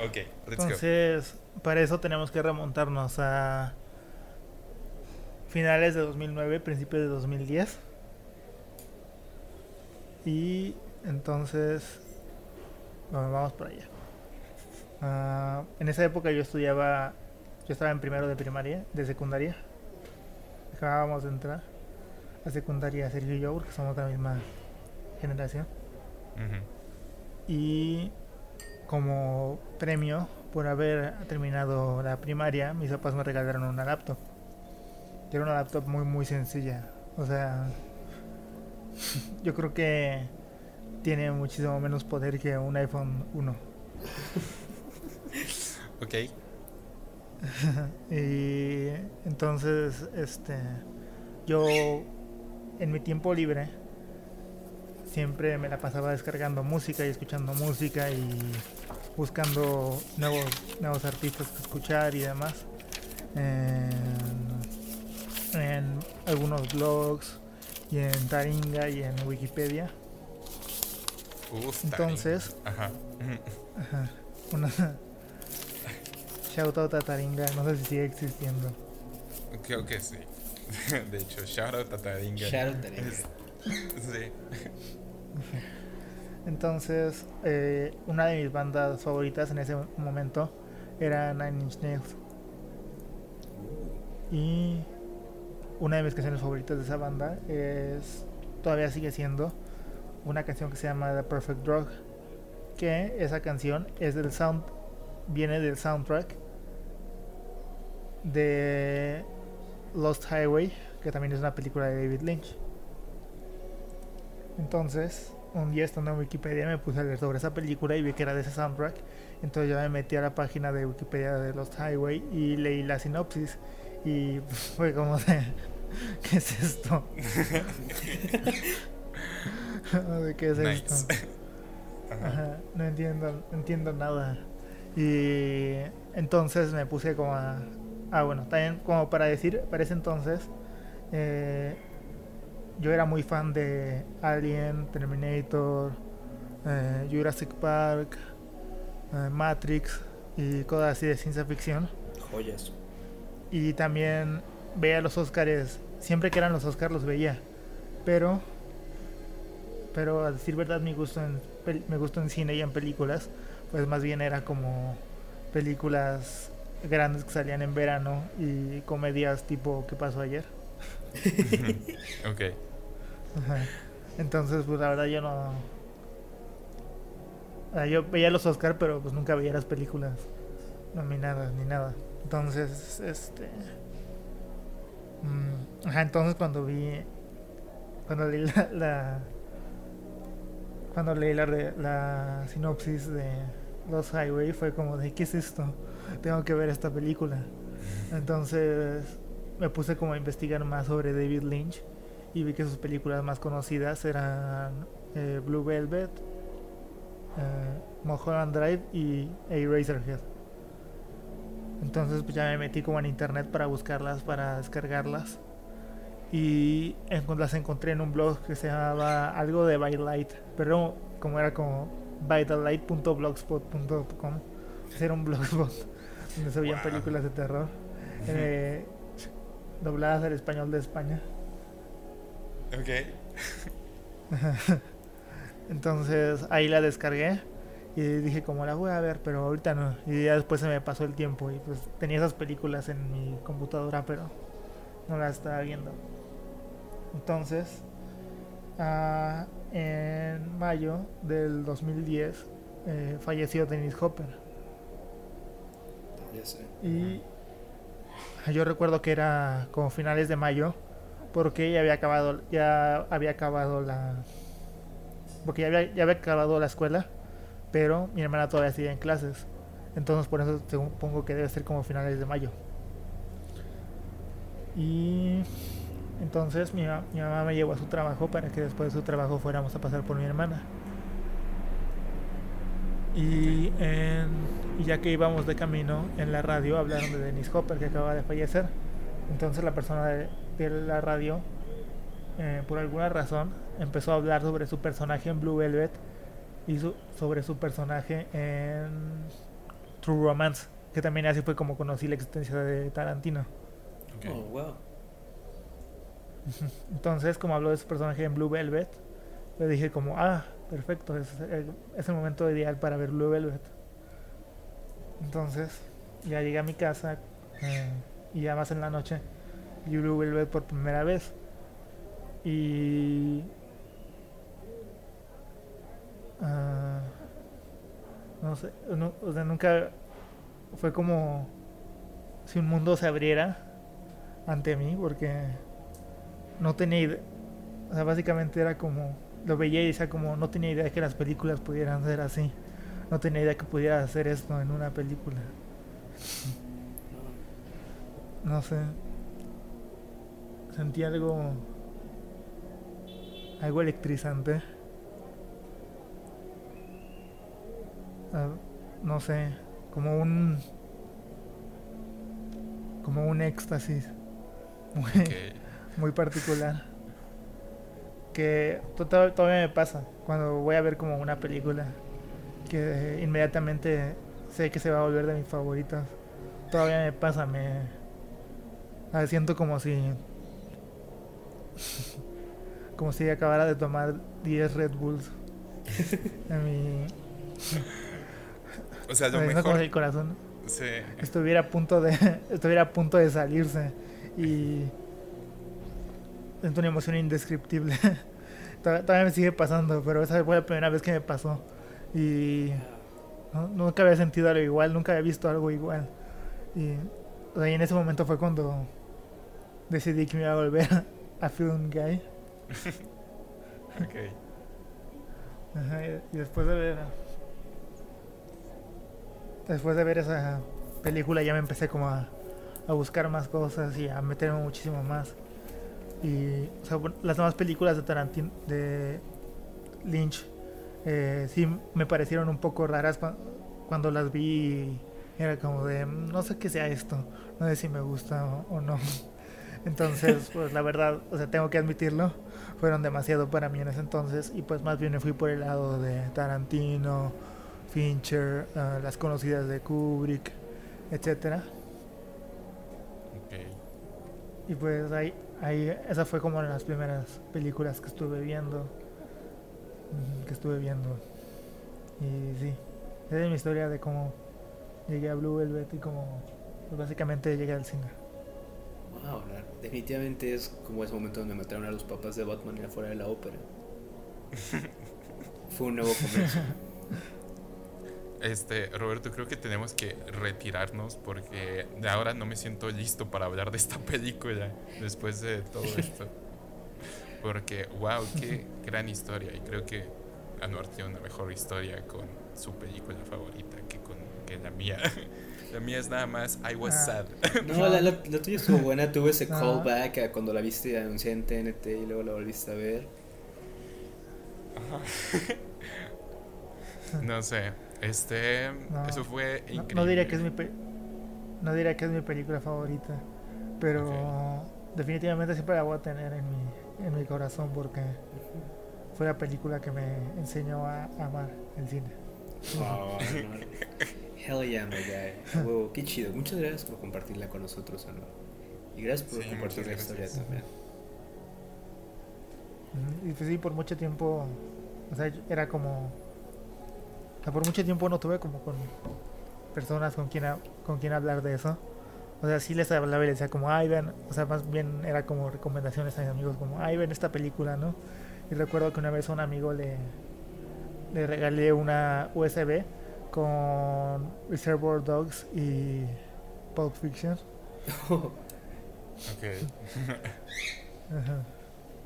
ok, let's Entonces, para eso tenemos que remontarnos a finales de 2009, principios de 2010. Y entonces, bueno, vamos para allá. Ah, en esa época yo estudiaba, yo estaba en primero de primaria, de secundaria. Acabábamos de entrar a secundaria Sergio y yo, porque somos de la misma generación. Y como premio por haber terminado la primaria, mis papás me regalaron una laptop. Que era una laptop muy muy sencilla. O sea, yo creo que tiene muchísimo menos poder que un iPhone 1. Ok, y entonces, este, yo en mi tiempo libre siempre me la pasaba descargando música y escuchando música y buscando nuevos, nuevos artistas que escuchar y demás. En, en algunos blogs y en Taringa y en Wikipedia. Uf, Entonces- Taringa. Ajá. Ajá, una shout out a Taringa, no sé si sigue existiendo. Creo que sí. De hecho, shout out a Taringa. Shout out Taringa. Es- Sí. Entonces, eh, una de mis bandas favoritas en ese momento era Nine Inch Nails. Y una de mis canciones favoritas de esa banda es, todavía sigue siendo, una canción que se llama The Perfect Drug. Que esa canción es del sound, viene del soundtrack de Lost Highway, que también es una película de David Lynch. Entonces, un día estando en Wikipedia me puse a leer sobre esa película y vi que era de ese soundtrack. Entonces yo me metí a la página de Wikipedia de Lost Highway y leí la sinopsis. Y fue como de, ¿qué es esto? ¿De qué es Nice. esto? Ajá. Ajá, no entiendo, no entiendo nada. Y entonces me puse como a... Ah, bueno, también como para decir, para ese entonces, eh, yo era muy fan de Alien, Terminator, eh, Jurassic Park, eh, Matrix y cosas así de ciencia ficción. Joyas. Y también veía los Oscars, siempre que eran los Oscars los veía. Pero, pero a decir verdad, mi gusto en, gusto en cine y en películas, pues más bien era como películas grandes que salían en verano y comedias tipo ¿Qué pasó ayer? ok. Ajá. Entonces, pues la verdad yo no... ah, Yo veía los Oscar, pero pues nunca veía las películas nominadas ni nada. Entonces, este... mm, Ajá, entonces cuando vi... Cuando leí la... la- cuando leí la, la sinopsis de Los Highway fue como de, ¿qué es esto? Tengo que ver esta película. Entonces me puse como a investigar más sobre David Lynch y vi que sus películas más conocidas eran eh, Blue Velvet, eh, Mulholland Drive y Eraserhead. Entonces pues ya me metí como en internet para buscarlas, para descargarlas. Y las encontré en un blog que se llamaba algo de Bytelight, pero como era como bytelight.blogspot.com, ese era un blogspot donde se veían Wow. películas de terror eh, dobladas al español de España. Ok. Entonces ahí la descargué y dije como la voy a ver, pero ahorita no. Y ya después se me pasó el tiempo y pues tenía esas películas en mi computadora, pero no las estaba viendo. Entonces, ah, en mayo del 2010 eh, falleció Dennis Hopper. Ya sé. Y yo recuerdo que era como finales de mayo, porque ya había acabado, ya había acabado la, porque ya había, ya había acabado la escuela, pero mi hermana todavía sigue en clases, entonces por eso supongo que debe ser como finales de mayo. Y Entonces mi, mamá me llevó a su trabajo para que después de su trabajo fuéramos a pasar por mi hermana. Y, ya que íbamos de camino en la radio hablaron de Dennis Hopper que acaba de fallecer. Entonces la persona de, de la radio, eh, por alguna razón, empezó a hablar sobre su personaje en Blue Velvet y su, sobre su personaje en True Romance, que también así fue como conocí la existencia de Tarantino. Okay. Oh, wow. Entonces, como habló de su personaje en Blue Velvet, le dije como, ah, perfecto, es, es el momento ideal para ver Blue Velvet. Entonces, ya llegué a mi casa eh, y ya más en la noche vi Blue Velvet por primera vez. Y no sé, o sea, nunca fue como si un mundo se abriera ante mí, porque no tenía idea, o sea, básicamente era como, lo veía y decía como, no tenía idea de que las películas pudieran ser así, no tenía idea que pudiera hacer esto en una película. No sé, sentí algo, algo electrizante. No sé, como un como un éxtasis muy, muy particular. Que todavía me pasa cuando voy a ver como una película que inmediatamente sé que se va a volver de mis favoritas. Todavía me pasa me siento como si como si acabara de tomar 10 Red Bulls en mi o sea, lo mejor... el corazón estuviera a punto de estuviera a punto de salirse y es una emoción indescriptible. Todavía me sigue pasando, pero esa fue la primera vez que me pasó y nunca había sentido algo igual, nunca había visto algo igual. Y, en ese momento fue cuando decidí que me iba a volver a Film Guy. okay. y después de ver después de ver esa película ya me empecé como a, buscar más cosas y a meterme muchísimo más. Y las demás películas de Tarantino, de Lynch, eh, sí me parecieron un poco raras cuando las vi. Era como de, no sé qué sea esto, no sé si me gusta o, no. Entonces, pues la verdad, o sea, tengo que admitirlo, fueron demasiado para mí en ese entonces y pues más bien me fui por el lado de Tarantino, Fincher, uh, las conocidas de Kubrick, etcétera. Okay. Y pues ahí, ahí, esa fue como una de las primeras películas que estuve viendo, que estuve viendo. Y sí, esa es mi historia de cómo llegué a Blue Velvet y cómo pues básicamente llegué al cine. Wow, definitivamente es como ese momento donde mataron a los papás de Batman afuera de la ópera. Fue un nuevo comienzo. Este, Roberto, creo que tenemos que retirarnos porque de ahora no me siento listo para hablar de esta película después de todo esto. Porque, wow, qué gran historia. Y creo que Anuar tiene una mejor historia con su película favorita que con que la mía. La mía es nada más I was ah. sad. No, la, la, tuya estuvo buena. Tuve ese ah. callback a cuando la viste anunciar en TNT y luego la volviste a ver. No sé. Este, eso fue increíble. No, diría que es mi no diría que es mi película favorita, pero definitivamente siempre la voy a tener en mi, en mi corazón porque fue la película que me enseñó a amar el cine. Oh, Hell yeah, my guy. qué chido. Muchas gracias por compartirla con nosotros, Anor. Y gracias por compartir la historia también. Y pues sí, por mucho tiempo, o sea, era como por mucho tiempo no tuve como con personas con quien, con quien hablar de eso. O sea, sí les hablaba y les decía como, ay, ven, o sea, más bien era como recomendaciones a mis amigos, como, ay, ven esta película, ¿no? Y recuerdo que una vez a un amigo le, le regalé una USB con Reservoir Dogs y Pulp Fiction. ok.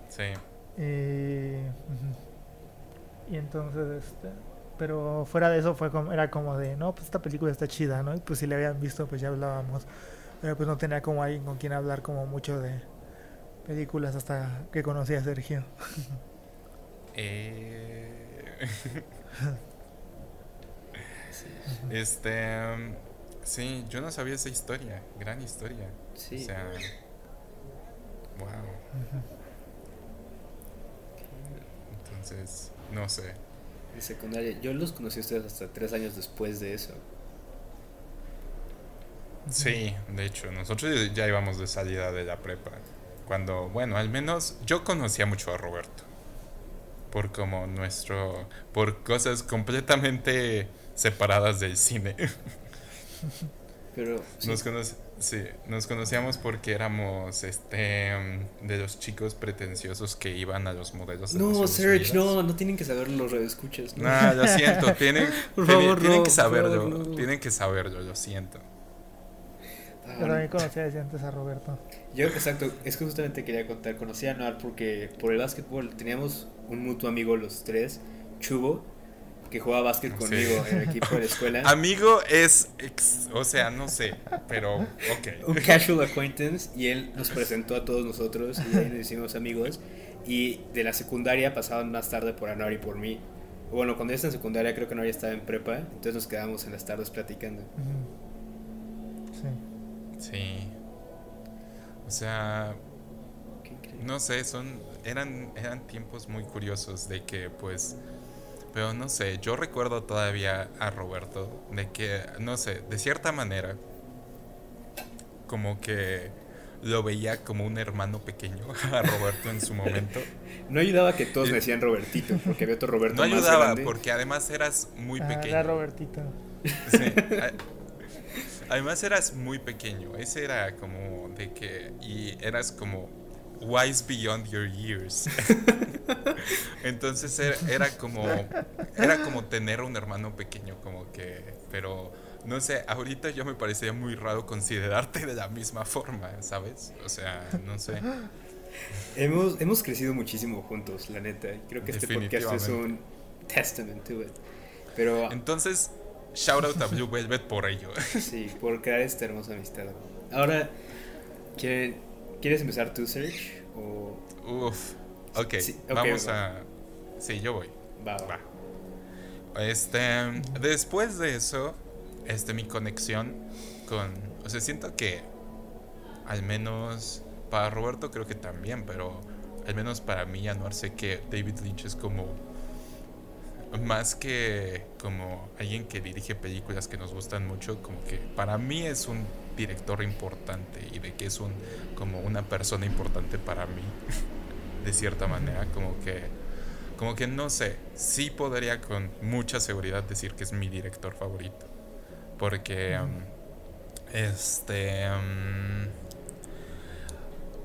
Sí. Y, y entonces, este pero fuera de eso fue como, era como de, no, pues esta película está chida, ¿no? Y pues si la habían visto, pues ya hablábamos. Pero pues no tenía como alguien con quien hablar como mucho de, películas hasta que conocí a Sergio? Eh... este... Sí, yo no sabía esa historia, gran historia. Sí. O sea, wow. Entonces, no sé. De secundaria, yo los conocí a ustedes hasta tres años después de eso. Sí, de hecho, nosotros ya íbamos de salida de la prepa. Cuando, bueno, al menos yo conocía mucho a Roberto. Por como nuestro. por cosas completamente separadas del cine. Pero. Nos, sí, nos conocíamos porque éramos este de los chicos pretenciosos que iban a los modelos de No, Serge, no, no tienen que saberlo los redescuchas. No, nah, lo siento, tienen, tienen, que saberlo, tienen que saberlo, lo siento. Pero a mí conocía desde antes a Roberto. Yo, exacto, es que justamente quería contar, conocí a Noar porque por el básquetbol teníamos un mutuo amigo los tres, Chubo, que jugaba básquet conmigo en el equipo de la escuela. Amigo es, o sea, no sé, pero ok. Un casual acquaintance y él nos presentó a todos nosotros y ahí nos hicimos amigos. Y de la secundaria pasaban más tarde por Anuar y por mí. Bueno, cuando yo estaba en secundaria creo que Anuar ya estaba en prepa, entonces nos quedamos en las tardes platicando. Sí. Sí. O sea, no sé, son eran eran tiempos muy curiosos de que pues pero no sé, yo recuerdo todavía a Roberto de que, no sé, de cierta manera, como que lo veía como un hermano pequeño a Roberto en su momento. No ayudaba que todos me decían Robertito, porque había otro Roberto. No ayudaba, porque además eras muy ah, pequeño. Era Robertito. Sí. Además eras muy pequeño. Ese era como de que. Y eras como wise beyond your years. Entonces era, como era como tener un hermano pequeño, como que, pero no sé, ahorita yo me parecería muy raro considerarte de la misma forma, ¿sabes? O sea, no sé. Hemos, hemos crecido muchísimo juntos, la neta. Creo que este podcast es un testament to it. Pero entonces, shout out a Blue Velvet por ello. Sí, por crear esta hermosa amistad. Ahora, ¿quieren ¿Quieres empezar tú, Serge? O... Uf. Ok, vamos a. Sí, yo voy. Va, va. Este. Después de eso, este, mi conexión con. O sea, siento que. Al menos. Para Roberto creo que también, pero. Al menos para mí, ya no sé que David Lynch es como. Más que como alguien que dirige películas que nos gustan mucho, como que para mí es un director importante y de que es un como una persona importante para mí de cierta manera como que como que no sé sí podría con mucha seguridad decir que es mi director favorito. Porque um, este um,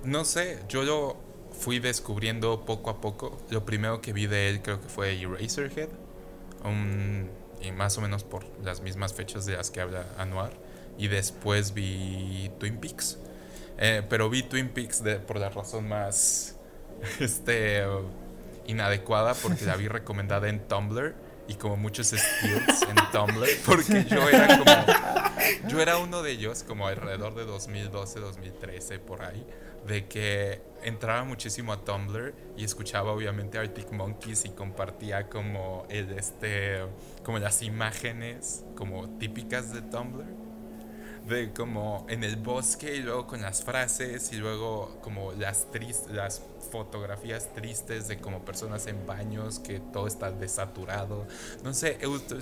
no sé yo lo fui descubriendo poco a poco. Lo primero que vi de él creo que fue Eraserhead y más o menos por las mismas fechas de las que habla Anuar y después vi Twin Peaks. Eh, pero vi Twin Peaks de, por la razón más este, inadecuada porque la vi recomendada en Tumblr y como muchos skills en Tumblr porque yo era como yo era uno de ellos como alrededor de 2012 2013 por ahí de que entraba muchísimo a Tumblr y escuchaba obviamente Arctic Monkeys y compartía como el este como las imágenes como típicas de Tumblr de como en el bosque y luego con las frases y luego como las las fotografías tristes de como personas en baños que todo está desaturado. No sé,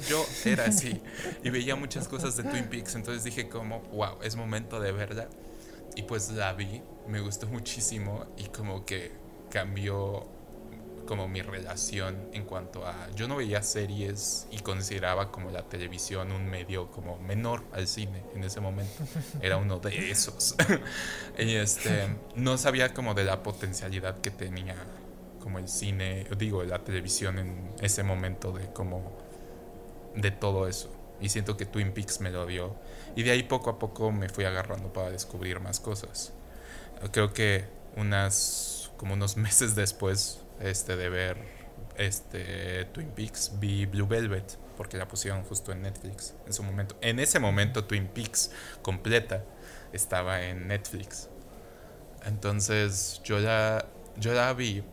yo era así y veía muchas cosas de Twin Peaks, entonces dije como, wow, es momento de verla. Y pues la vi, me gustó muchísimo y como que cambió como mi relación en cuanto a yo no veía series y consideraba como la televisión un medio como menor al cine en ese momento. Era uno de esos. Y este no sabía como de la potencialidad que tenía como el cine digo la televisión en ese momento de como de todo eso. Y siento que Twin Peaks me lo dio. Y de ahí poco a poco me fui agarrando para descubrir más cosas. Creo que unas como unos meses después este, de ver este, Twin Peaks, vi Blue Velvet, porque la pusieron justo en Netflix en su momento. En ese momento Twin Peaks completa estaba en Netflix. Entonces yo la, yo la vi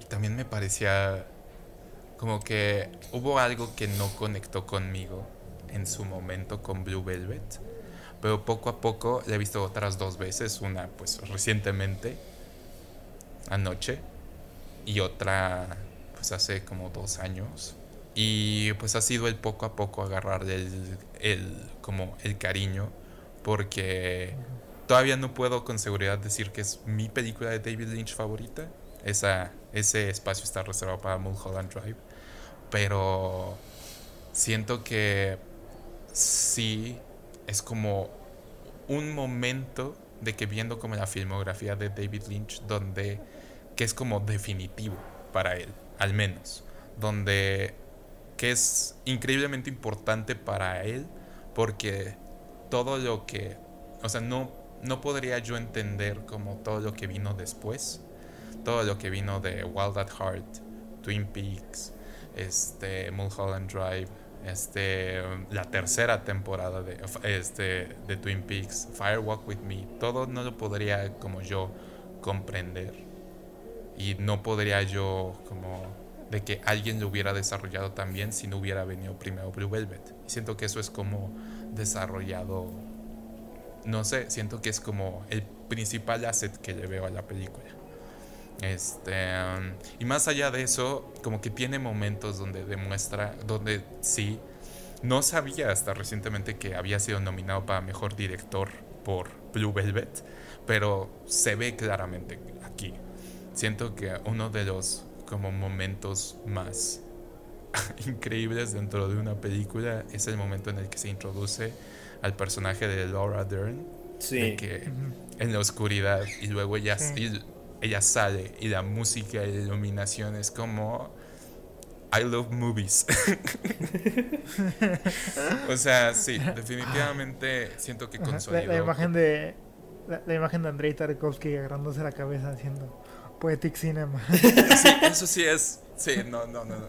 y también me parecía como que hubo algo que no conectó conmigo en su momento con Blue Velvet. Pero poco a poco la he visto otras dos veces, una pues recientemente, anoche, y otra pues hace como dos años. Y pues ha sido el poco a poco agarrar el, el, como el cariño, porque todavía no puedo con seguridad decir que es mi película de David Lynch favorita. Esa, ese espacio está reservado para Mulholland Drive. Pero siento que sí es como un momento de que viendo como la filmografía de David Lynch donde que es como definitivo para él, al menos, donde que es increíblemente importante para él porque todo lo que, o sea, no no podría yo entender como todo lo que vino después, todo lo que vino de Wild at Heart, Twin Peaks, este Mulholland Drive, este, la tercera temporada de, este, de Twin Peaks, Firewalk with Me, todo no lo podría como yo comprender. Y no podría yo como de que alguien lo hubiera desarrollado también si no hubiera venido primero Blue Velvet. Y siento que eso es como desarrollado, no sé, siento que es como el principal asset que le veo a la película. Este, y más allá de eso, como que tiene momentos donde demuestra, donde sí, no sabía hasta recientemente que había sido nominado para mejor director por Blue Velvet, pero se ve claramente aquí. Siento que uno de los como momentos más increíbles dentro de una película es el momento en el que se introduce al personaje de Laura Dern. Sí. que en la oscuridad y luego ella, ella sale y la música y la iluminación es como I love movies. o sea, sí, definitivamente siento que consolidó. La, la imagen de la, imagen de Andrei Tarkovsky agarrándose la cabeza haciendo poetic cinema. sí, eso sí es. Sí, no, no, no.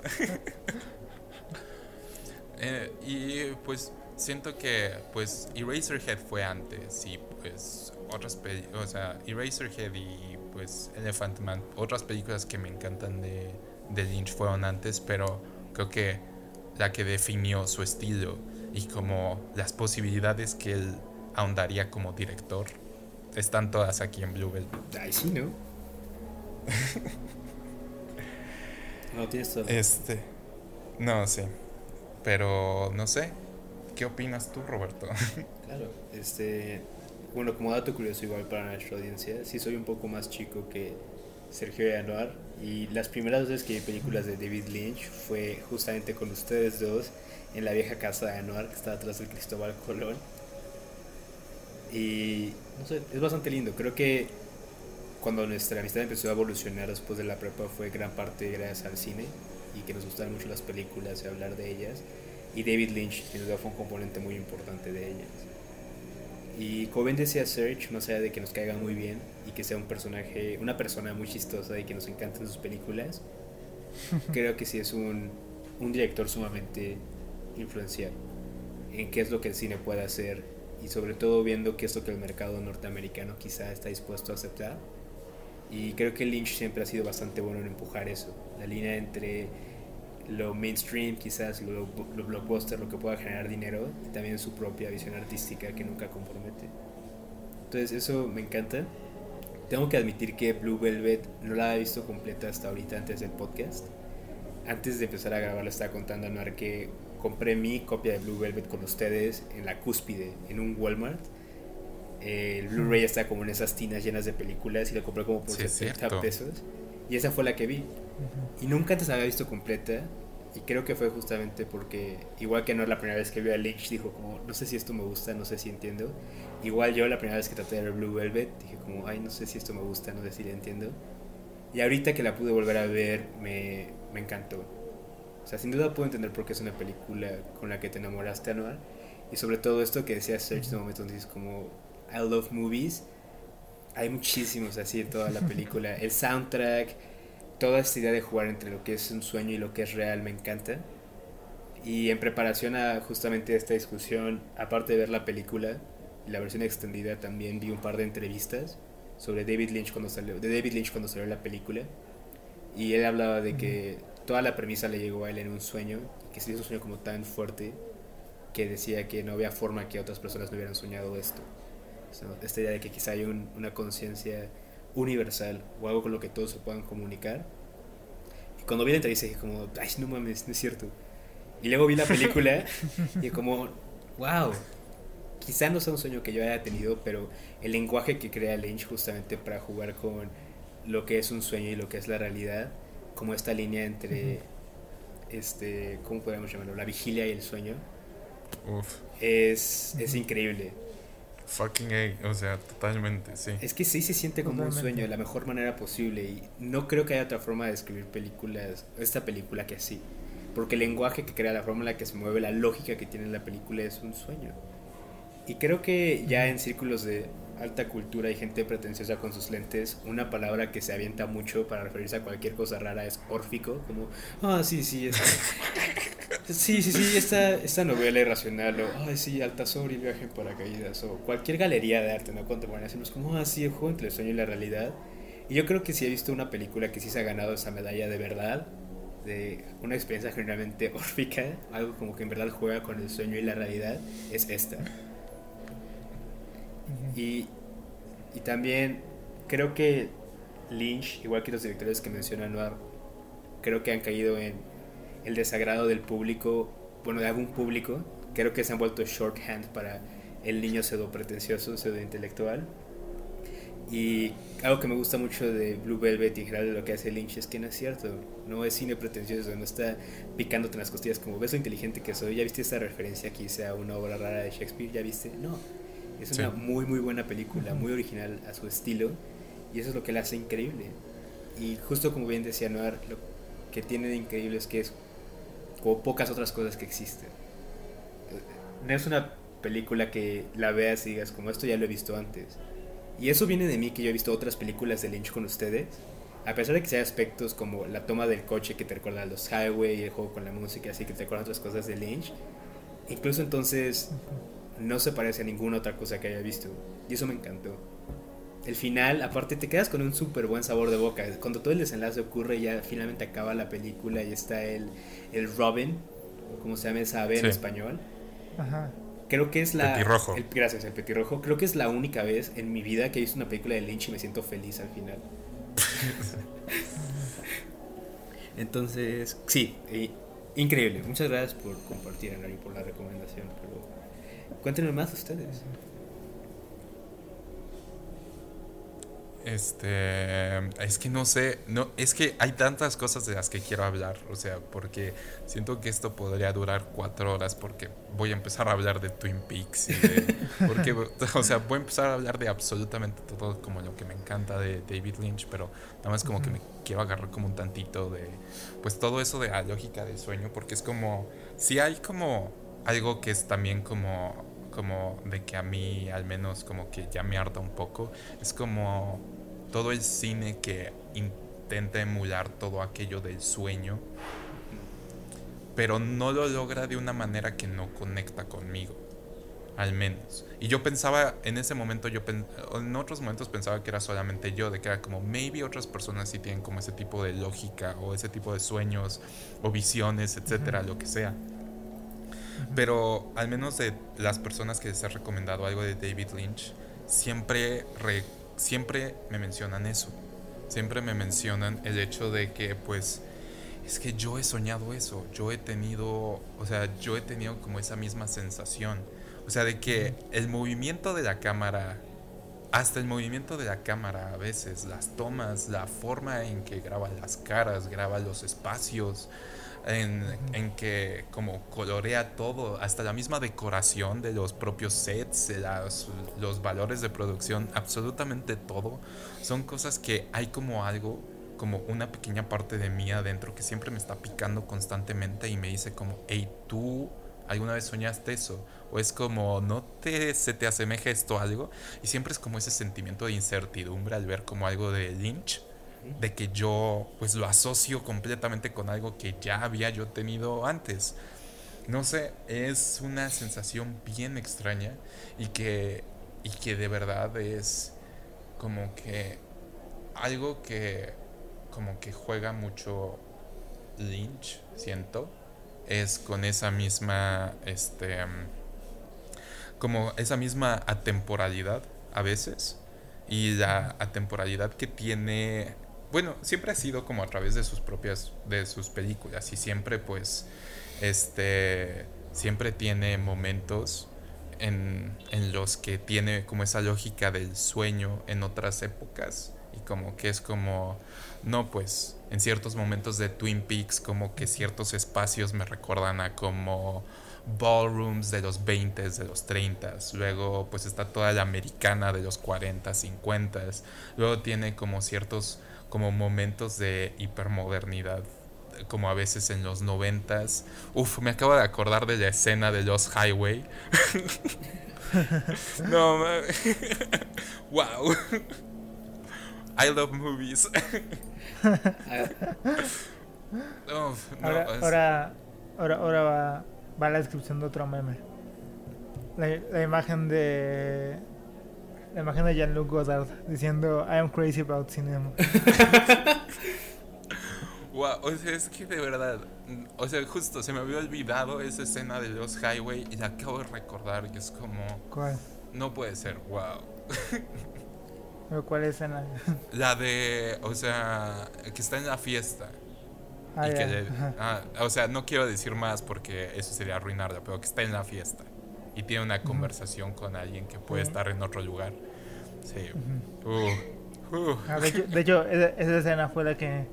eh, y pues siento que pues Eraserhead fue antes y pues otras o sea, Eraserhead y pues Elephant Man, otras películas que me encantan de, de Lynch fueron antes, pero creo que la que definió su estilo y como las posibilidades que él ahondaría como director están todas aquí en Blue Velvet. Ay, sí, ¿no? No tienes todo. Este. No, sí. Pero no sé. ¿Qué opinas tú, Roberto? claro, este. Bueno, como dato curioso, igual para nuestra audiencia, sí soy un poco más chico que Sergio y Anuar. Y las primeras veces que vi películas de David Lynch fue justamente con ustedes dos en la vieja casa de Anuar, que está atrás del Cristóbal Colón. Y no sé, es bastante lindo. Creo que cuando nuestra amistad empezó a evolucionar después de la prepa fue gran parte gracias al cine y que nos gustaron mucho las películas y hablar de ellas. Y David Lynch, sin duda, fue un componente muy importante de ellas. Y como bien decía Serge, más allá de que nos caiga muy bien y que sea un personaje, una persona muy chistosa y que nos encanten sus películas, creo que sí es un, un director sumamente influencial en qué es lo que el cine puede hacer y sobre todo viendo qué es lo que el mercado norteamericano quizá está dispuesto a aceptar. Y creo que Lynch siempre ha sido bastante bueno en empujar eso, la línea entre lo mainstream, quizás lo, lo, blockbuster, lo que pueda generar dinero, y también su propia visión artística que nunca compromete. Entonces eso me encanta. Tengo que admitir que Blue Velvet no la he visto completa hasta ahorita antes del podcast. Antes de empezar a grabar le estaba contando a Mar que compré mi copia de Blue Velvet con ustedes en la cúspide, en un Walmart. El Blu-ray está como en esas tinas llenas de películas y lo compré como por sí, 70 pesos. Y esa fue la que vi. Y nunca antes había visto completa. Y creo que fue justamente porque, igual que no la primera vez que vi a Lynch, dijo como, no sé si esto me gusta, no sé si entiendo. Igual yo la primera vez que traté de ver Blue Velvet, dije como, ay, no sé si esto me gusta, no sé si lo entiendo. Y ahorita que la pude volver a ver, me, me encantó. O sea, sin duda puedo entender por qué es una película con la que te enamoraste, Anual. Y sobre todo esto que decía Serge en un momento donde dices como, I love movies. Hay muchísimos así en toda la película. El soundtrack toda esta idea de jugar entre lo que es un sueño y lo que es real me encanta. Y en preparación a justamente esta discusión, aparte de ver la película y la versión extendida, también vi un par de entrevistas sobre David Lynch cuando salió, de David Lynch cuando salió la película. Y él hablaba de que toda la premisa le llegó a él en un sueño, que se hizo un sueño como tan fuerte que decía que no había forma que otras personas no hubieran soñado esto. Esta idea de que quizá hay una conciencia universal o algo con lo que todos se puedan comunicar. Y cuando vi la entrevista dije como, ay, no mames, no es cierto. Y luego vi la película y como, wow, quizá no sea un sueño que yo haya tenido, pero el lenguaje que crea Lynch justamente para jugar con lo que es un sueño y lo que es la realidad, como esta línea entre, este, ¿cómo podríamos llamarlo? La vigilia y el sueño. Es, es increíble. Fucking A, o sea, totalmente, sí. Es que sí se siente como un sueño de la mejor manera posible y no creo que haya otra forma de escribir películas, esta película que así. Porque el lenguaje que crea, la forma en la que se mueve, la lógica que tiene la película es un sueño. Y creo que ya en círculos de alta cultura y gente pretenciosa con sus lentes, una palabra que se avienta mucho para referirse a cualquier cosa rara es órfico, como, ah, sí, sí, esta, sí, sí, sí, esta, esta novela irracional, o, ay, sí, Altazor y viaje en paracaídas, o cualquier galería de arte no contemporánea, es como, ah, sí, el juego entre el sueño y la realidad. Y yo creo que si he visto una película que sí se ha ganado esa medalla de verdad, de una experiencia generalmente órfica, algo como que en verdad juega con el sueño y la realidad, es esta. Y, y también creo que Lynch, igual que los directores que menciona Noir, creo que han caído en el desagrado del público, bueno, de algún público. Creo que se han vuelto shorthand para el niño pseudo pretencioso, pseudo intelectual. Y algo que me gusta mucho de Blue Velvet y en general de lo que hace Lynch es que no es cierto. No es cine pretencioso, no está picándote en las costillas como ves lo inteligente que soy. ¿Ya viste esta referencia que hice a una obra rara de Shakespeare? ¿Ya viste? No es una muy, muy buena película, muy original a su estilo. Y eso es lo que la hace increíble. Y justo como bien decía Noir, lo que tiene de increíble es que es como pocas otras cosas que existen. No es una película que la veas y digas, como esto ya lo he visto antes. Y eso viene de mí, que yo he visto otras películas de Lynch con ustedes. A pesar de que sea aspectos como la toma del coche que te recuerda a los highway, y el juego con la música, así que te recuerda otras cosas de Lynch. Incluso entonces no se parece a ninguna otra cosa que haya visto. Y eso me encantó. El final, aparte, te quedas con un súper buen sabor de boca. Cuando todo el desenlace ocurre, ya finalmente acaba la película y está el, el Robin, o como se llama esa ave en español. Ajá. Creo que es la. Petirrojo. El, gracias, el petirrojo. Creo que es la única vez en mi vida que he visto una película de Lynch y me siento feliz al final. Entonces, sí, increíble. Muchas gracias por compartir, y por la recomendación. Cuéntenme más ustedes. Este, es que no sé, no, es que hay tantas cosas de las que quiero hablar, o sea, porque siento que esto podría durar cuatro horas porque voy a empezar a hablar de Twin Peaks y de, porque, o sea, voy a empezar a hablar de absolutamente todo como lo que me encanta de David Lynch, pero nada más como que me quiero agarrar como un tantito de, pues todo eso de la lógica del sueño, porque es como, si hay como algo que es también como como de que a mí al menos como que ya me harta un poco, es como todo el cine que intenta emular todo aquello del sueño, pero no lo logra de una manera que no conecta conmigo, al menos. Y yo pensaba, en ese momento, yo en otros momentos pensaba que era solamente yo, de que era como, maybe otras personas sí tienen como ese tipo de lógica o ese tipo de sueños o visiones, etcétera, lo que sea. Pero al menos de las personas que les he recomendado algo de David Lynch, siempre, siempre me mencionan eso. Siempre me mencionan el hecho de que pues es que yo he soñado eso, yo he tenido, o sea, yo he tenido como esa misma sensación. O sea, de que el movimiento de la cámara, hasta el movimiento de la cámara a veces, las tomas, la forma en que graba las caras, graba los espacios, en, que como colorea todo, hasta la misma decoración de los propios sets, los valores de producción, absolutamente todo, son cosas que hay como algo, como una pequeña parte de mí adentro que siempre me está picando constantemente y me dice como, hey, tú alguna vez soñaste eso o es como no te se te asemeja esto a algo y siempre es como ese sentimiento de incertidumbre al ver como algo de Lynch de que yo pues lo asocio completamente con algo que ya había yo tenido antes. No sé, es una sensación bien extraña y que, y que de verdad es como que algo que como que juega mucho Lynch, siento, es con esa misma, este, como esa misma atemporalidad a veces y la atemporalidad que tiene, bueno, siempre ha sido como a través de sus propias, de sus películas y siempre pues, este, siempre tiene momentos en, en los que tiene como esa lógica del sueño en otras épocas y como que es como, no pues, en ciertos momentos de Twin Peaks como que ciertos espacios me recuerdan a como ballrooms de los 20, de los 30, luego pues está toda la americana de los 40, 50, luego tiene como ciertos como momentos de hipermodernidad como a veces en los 90. Uf, me acabo de acordar de la escena de los Highway. no, wow. I love movies. ahora, ahora, ahora, ahora va, va, la descripción de otro meme. La, la imagen de la imagen de Jean-Luc Godard diciendo I am crazy about cinema. wow, o sea, es que de verdad, o sea, justo se me había olvidado esa escena de los Highway y la acabo de recordar y es como ¿Cuál? No puede ser, wow. ¿Cuál escena? La de, o sea, que está en la fiesta. Ah, y ya. que le- ah, o sea, no quiero decir más porque eso sería arruinarla, pero que está en la fiesta y tiene una conversación con alguien que puede Sí. estar en otro lugar. Sí. Uh, uh. Ah, de, hecho, de hecho, esa, esa escena fue la que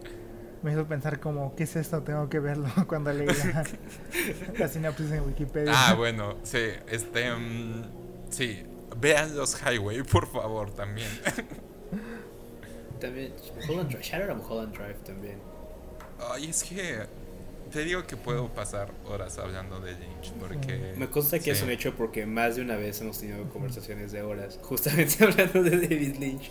me hizo pensar como, ¿qué es esto? Tengo que verlo cuando leí la, la sinopsis en Wikipedia. Ah, bueno, sí, este, mm, sí, vean los Highway, por favor, también. También, Mulholland Drive, shout out a Mulholland Drive también. Ay, es que te digo que puedo pasar horas hablando de Lynch porque Me consta que es sí. un hecho porque más de una vez hemos tenido conversaciones de horas, justamente hablando de David Lynch.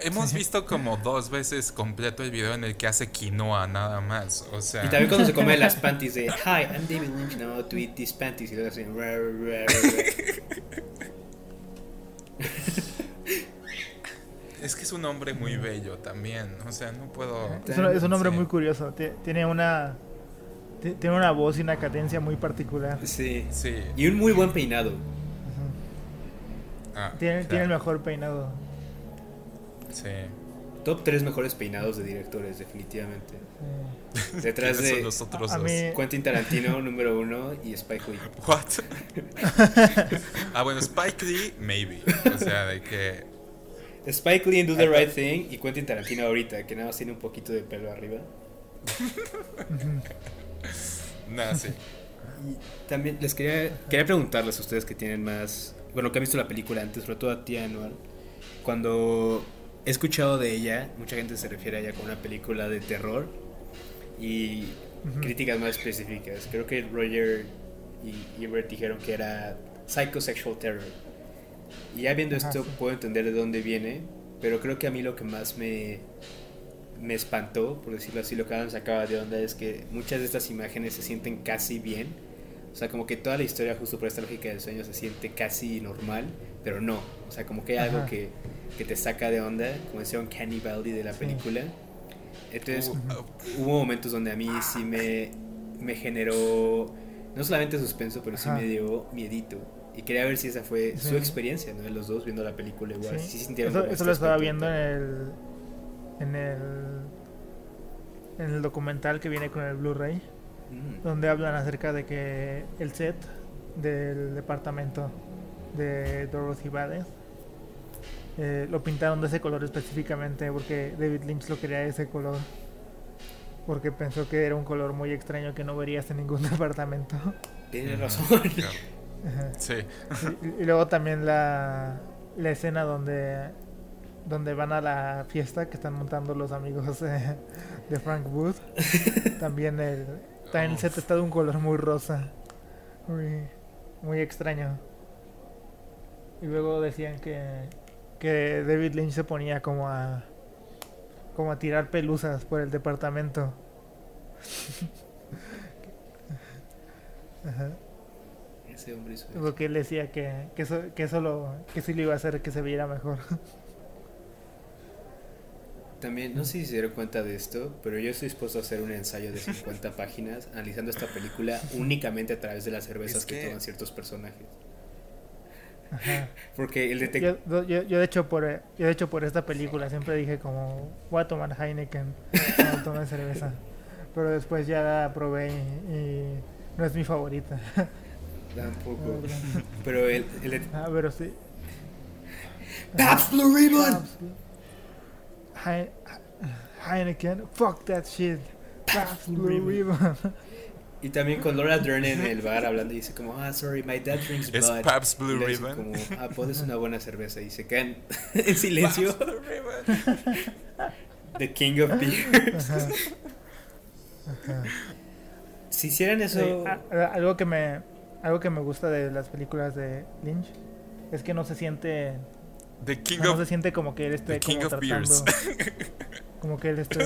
Hemos visto como dos veces completo el video en el que hace quinoa nada más, o sea, Y también cuando se come las panties de Hi, I'm David Lynch, now to eat these panties. Y luego así. "Ra, ra, ra, ra". es que es un hombre muy bello también, o sea, no puedo es, un, es un hombre Sí. muy curioso. Tie- Tiene una, tiene una voz y una cadencia muy particular. Sí. Sí. Y un muy buen peinado. Ah, Tiene, tiene el mejor peinado. Sí. Top 3 mejores peinados de directores, definitivamente. Sí. Detrás ¿Quiénes son de los otros dos? mí- Quentin Tarantino, número uno, y Spike Lee. What? ah, bueno, Spike Lee, maybe. O sea, de que Spike Lee en Do the Right Thing y Quentin Tarantino ahorita, que nada más tiene un poquito de pelo arriba. nada, sí. Y también les quería, quería preguntarles a ustedes que tienen más, bueno, que han visto la película antes, sobre todo a ti, Anual. Cuando he escuchado de ella, mucha gente se refiere a ella como una película de terror y Ujú. críticas más específicas. Creo que Roger y Ebert dijeron que era psychosexual terror. Y ya viendo Ajá, esto sí. puedo entender de dónde viene, pero creo que a mí lo que más me, me espantó, por decirlo así, lo que me sacaba de onda es que muchas de estas imágenes se sienten casi bien. O sea, como que toda la historia, justo por esta lógica del sueño, se siente casi normal, pero no. O sea, como que hay algo Ajá. que, que te saca de onda, como decía un Canny Valley de la Sí. película. Entonces, Uh, hubo momentos donde a mí sí me, me generó, no solamente suspenso, pero sí Ajá. me dio miedito. Y quería ver si esa fue Sí. su experiencia, ¿no? De los dos viendo la película igual. Sí. Sí sintieron Eso, eso lo estaba viendo en el, en el en el documental que viene con el Blu-ray, Mm. donde hablan acerca de que el set del departamento de Dorothy Bades eh, lo pintaron de ese color específicamente porque David Lynch lo quería de ese color. Porque pensó que era un color muy extraño que no verías en ningún departamento. Tienes razón. Sí. Y, y luego también la, la escena donde donde van a la fiesta que están montando los amigos de, de Frank Wood. también el, también el set está de un color muy rosa. Muy, muy extraño. Y luego decían que, que David Lynch se ponía como a como a tirar pelusas por el departamento. Ajá. Ese hombre hizo. Porque él decía que, que eso, que eso lo, que sí lo iba a hacer que se viera mejor. También, no sé si se dieron cuenta de esto, pero yo estoy dispuesto a hacer un ensayo de 50 páginas analizando esta película únicamente a través de las cervezas Es que... que- toman ciertos personajes. Ajá. Porque el detective... Yo, yo, yo de hecho por yo de hecho por esta película siempre dije como voy a tomar Heineken cuando tome cerveza pero después ya la probé y, y no es mi favorita Tampoco. Pero el... el ah, pero sí ¡Pabst Blue Ribbon! Heineken fuck that shit Pabst Blue Ribbon Y también con Laura Dern en el bar hablando y dice como, ah, sorry, my dad drinks Es blood. Pabst Blue Y le dice Ribbon. como, ah, pones una buena cerveza. Y se quedan en silencio. Pabst Blue Ribbon. The King of Beers. Ajá. Ajá. Si hicieran eso... Sí, a- a- algo que me algo que me gusta de las películas de Lynch es que no se siente The King no, of se siente como que él esté The King como of tratando Beers. como que él esté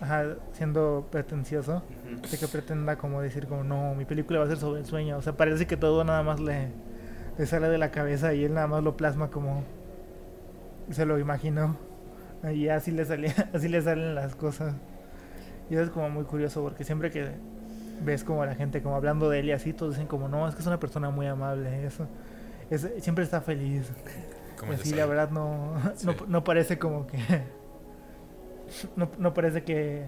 ajá, siendo pretencioso de que pretenda como decir como no mi película va a ser sobre el sueño o sea parece que todo nada más le, le sale de la cabeza y él nada más lo plasma como se lo imaginó. Y así le salía así le salen las cosas. Y eso es como muy curioso porque siempre que ves como a la gente como hablando de él y así todos dicen como no es que es una persona muy amable eso es, siempre está feliz ¿Cómo y ya así sabe? la verdad no, no, Sí. no parece como que no, no parece que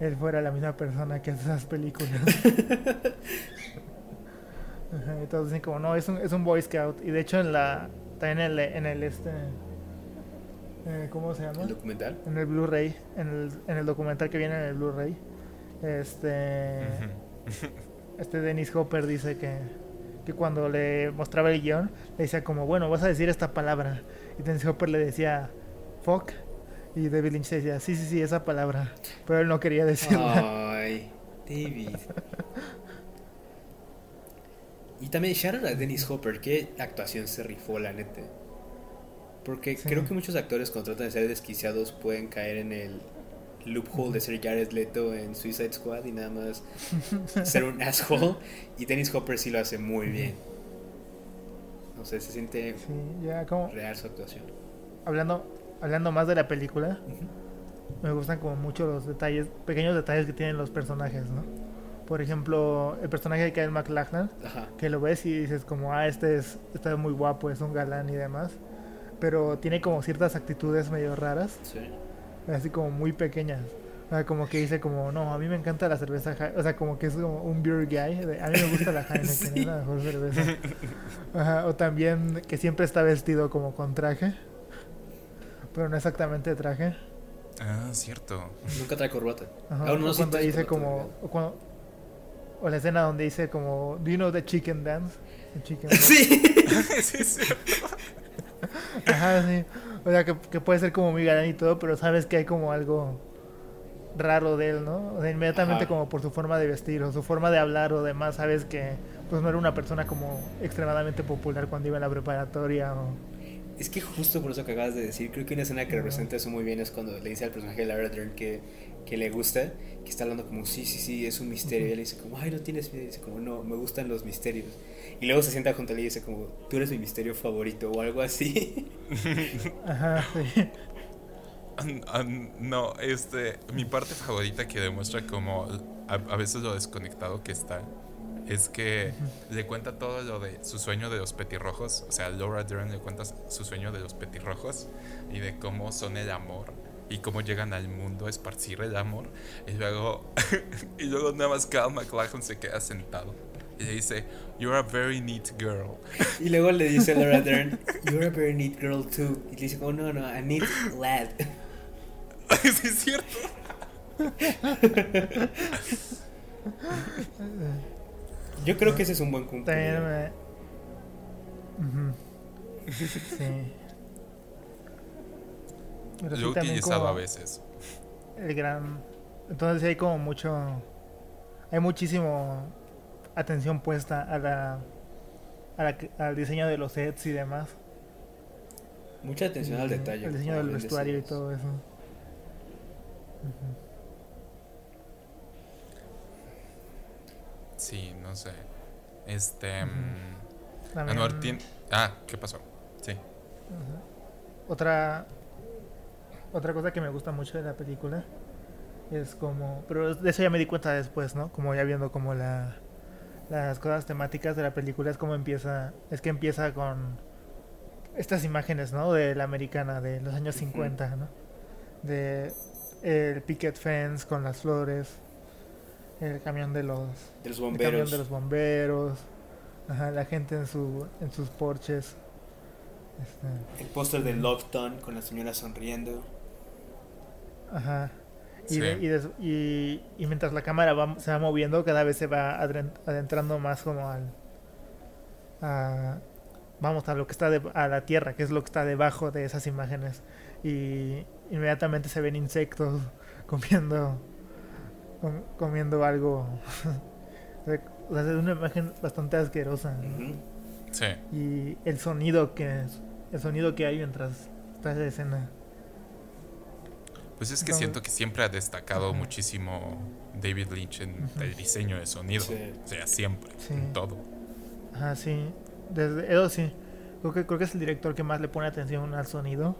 él fuera la misma persona que hace esas películas todos dicen como no es un, es un boy scout y de hecho en la también en el, en el este eh, ¿cómo se llama? El documental. en el Blu-ray en el, en el documental que viene en el Blu-ray este este Dennis Hopper dice que, que cuando le mostraba el guion, le decía como, bueno, vas a decir esta palabra. Y Dennis Hopper le decía, fuck. Y David Lynch decía, sí, sí, sí, esa palabra. Pero él no quería decirla. Ay, David. Y también out a Dennis Hopper, qué actuación se rifó, la neta. Porque Sí. creo que muchos actores cuando tratan de ser desquiciados pueden caer en el loophole de ser Jared Leto en Suicide Squad y nada más ser un asshole. Y Dennis Hopper sí lo hace muy bien. No sé, se siente Sí, ya como real su actuación. hablando, hablando más de la película, me gustan como mucho los detalles, pequeños detalles que tienen los personajes, ¿no? Por ejemplo, el personaje de Kyle MacLachlan, que lo ves y dices como, ah, este es, está muy guapo, es un galán y demás. Pero tiene como ciertas actitudes medio raras. Sí. Así como muy pequeñas. O sea, como que dice como, no, a mí me encanta la cerveza, Hei-", o sea, como que es como un beer guy, de, a mí me gusta la Heineken, Sí. es la mejor cerveza. Ajá, o también que siempre está vestido como con traje, pero no exactamente traje. Ah, cierto. Nunca trae corbata. Ajá, Aún no o cuando dice corbata, como, o, cuando- o la escena donde dice como, do you know the chicken dance? The chicken dance. Sí. sí, sí. Ajá, sí. O sea, que, que puede ser como muy galán y todo, pero sabes que hay como algo raro de él, ¿no? O sea, inmediatamente Ajá. como por su forma de vestir o su forma de hablar o demás, sabes que pues no era una persona como extremadamente popular cuando iba a la preparatoria o... Es que justo por eso que acabas de decir, creo que una escena que representa eso muy bien es cuando le dice al personaje de Lara Dern que, que le gusta, que está hablando como, sí, sí, sí, es un misterio. Y él dice como, ay, no tienes miedo. Y dice como, no, me gustan los misterios. Y luego se sienta junto a él y dice como, tú eres mi misterio favorito o algo así. Ajá, sí. No, este, mi parte favorita que demuestra como a, a veces lo desconectado que está es que le cuenta todo lo de su sueño de los petirrojos, o sea, Laura Dern le cuenta su sueño de los petirrojos y de cómo son el amor y cómo llegan al mundo a esparcir el amor y luego y luego nada más Cal McLachlan se queda sentado y le dice, "You're a very neat girl." y luego le dice a Lara Dern, you're a very neat girl too. Y le dice como, no, no, a neat lad. sí es cierto. Yo creo que ese es un buen También cumplido. me... Ujú. Sí. Pero Lo he utilizado a veces. El gran... Entonces hay como mucho... Hay muchísimo atención puesta a la, a la al diseño de los sets y demás. Mucha atención al detalle. El diseño del vestuario y todo eso. Sí, no sé. Este. Mm, También, Anuar tiene- Ah, ¿qué pasó? Sí. Otra otra cosa que me gusta mucho de la película es como, pero de eso ya me di cuenta después, ¿no? Como ya viendo como la las cosas temáticas de la película es como empieza, es que empieza con estas imágenes, ¿no? De la americana de los años 50, ¿no? De el picket fence con las flores, el camión de los, de los el bomberos. camión de los bomberos, ajá, la gente en su en sus porches. Este, El póster de Loveton con la señora sonriendo. Ajá. Y, Sí. de- y, y- y mientras la cámara va- se va moviendo, cada vez se va adentrando más como al... a- vamos, a lo que está de- a la tierra, que es lo que está debajo de esas imágenes. Y inmediatamente se ven insectos comiendo com- comiendo algo. o sea, es una imagen bastante asquerosa. ¿no? Ujú. Sí. Y el sonido que el sonido que hay mientras está esa escena. Pues es que siento que siempre ha destacado muchísimo David Lynch en el diseño de sonido. Sí. O sea, siempre, Sí. en todo. Ah, sí. Desde eso sí. Creo que, creo que es el director que más le pone atención al sonido.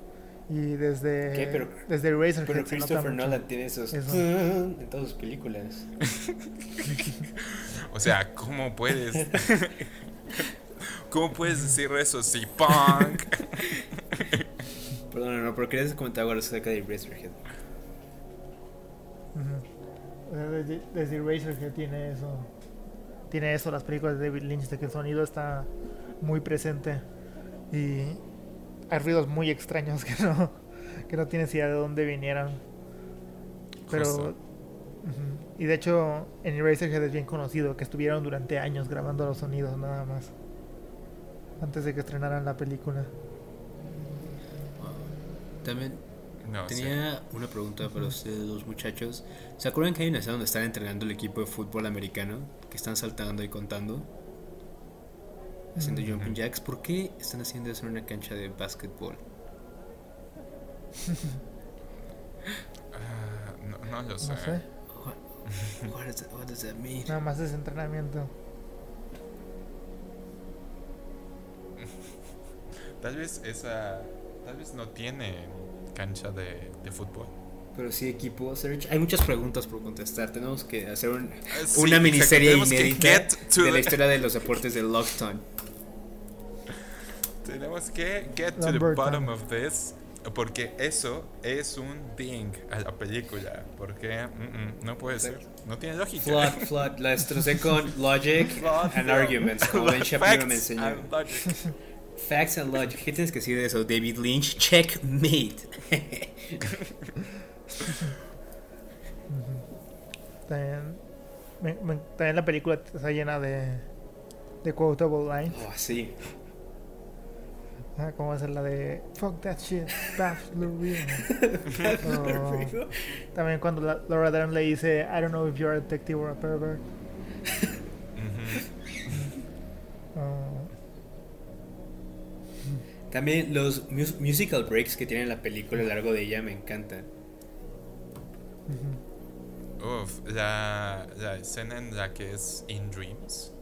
Y desde. ¿Qué? Pero- desde Pero Christopher. Nolan tiene esos Eso. en todas sus películas. O sea, ¿cómo puedes. ¿Cómo puedes decir eso si punk? Perdón, no, pero querías comentar algo acerca de Razorhead. O sea, desde, desde Razorhead tiene eso. Tiene eso, las películas de David Lynch, de que el sonido está muy presente. Y hay ruidos muy extraños que no, que no tienes idea de dónde vinieron. Pero. Justo. Y de hecho, en Eraserhead es bien conocido que estuvieron durante años grabando los sonidos nada más. Antes de que estrenaran la película. También No, sí. tenía una pregunta para ustedes, los muchachos. ¿Se acuerdan que hay una escena donde están entrenando el equipo de fútbol americano? Que están saltando y contando. Haciendo Mm. jumping jacks. ¿Por qué están haciendo eso en una cancha de básquetbol? Ah, no, no lo sé. No sé. What, what, does that, what does that mean? Nada más es entrenamiento. Tal vez esa. Tal vez no tiene cancha de, de fútbol. Pero sí, equipo Search. Hay muchas preguntas por contestar. Tenemos que hacer un- sí, una miniserie inédita de la historia de los deportes de Lockton. Tenemos que get to the bottom of this. Porque eso es un ding a la película. Porque mm, mm, no puede ser. No tiene lógica. Flood, flood. La destrocé con logic and arguments. Como Ben Shapiro me enseñó. Facts and logic. ¿Qué tienes que decir de eso, David Lynch? Checkmate. También, me- me- también la película está llena de, de quotable lines. oh, sí. Ah, como es la de Fuck that shit, Babs Blue Ribbon". O También cuando la- Laura Dern le dice I don't know if you're a detective or a pervert. Ujú. O- También los mus- musical breaks que tiene la película a lo largo de ella me encantan. Uf, la, la escena en la que es In Dreams,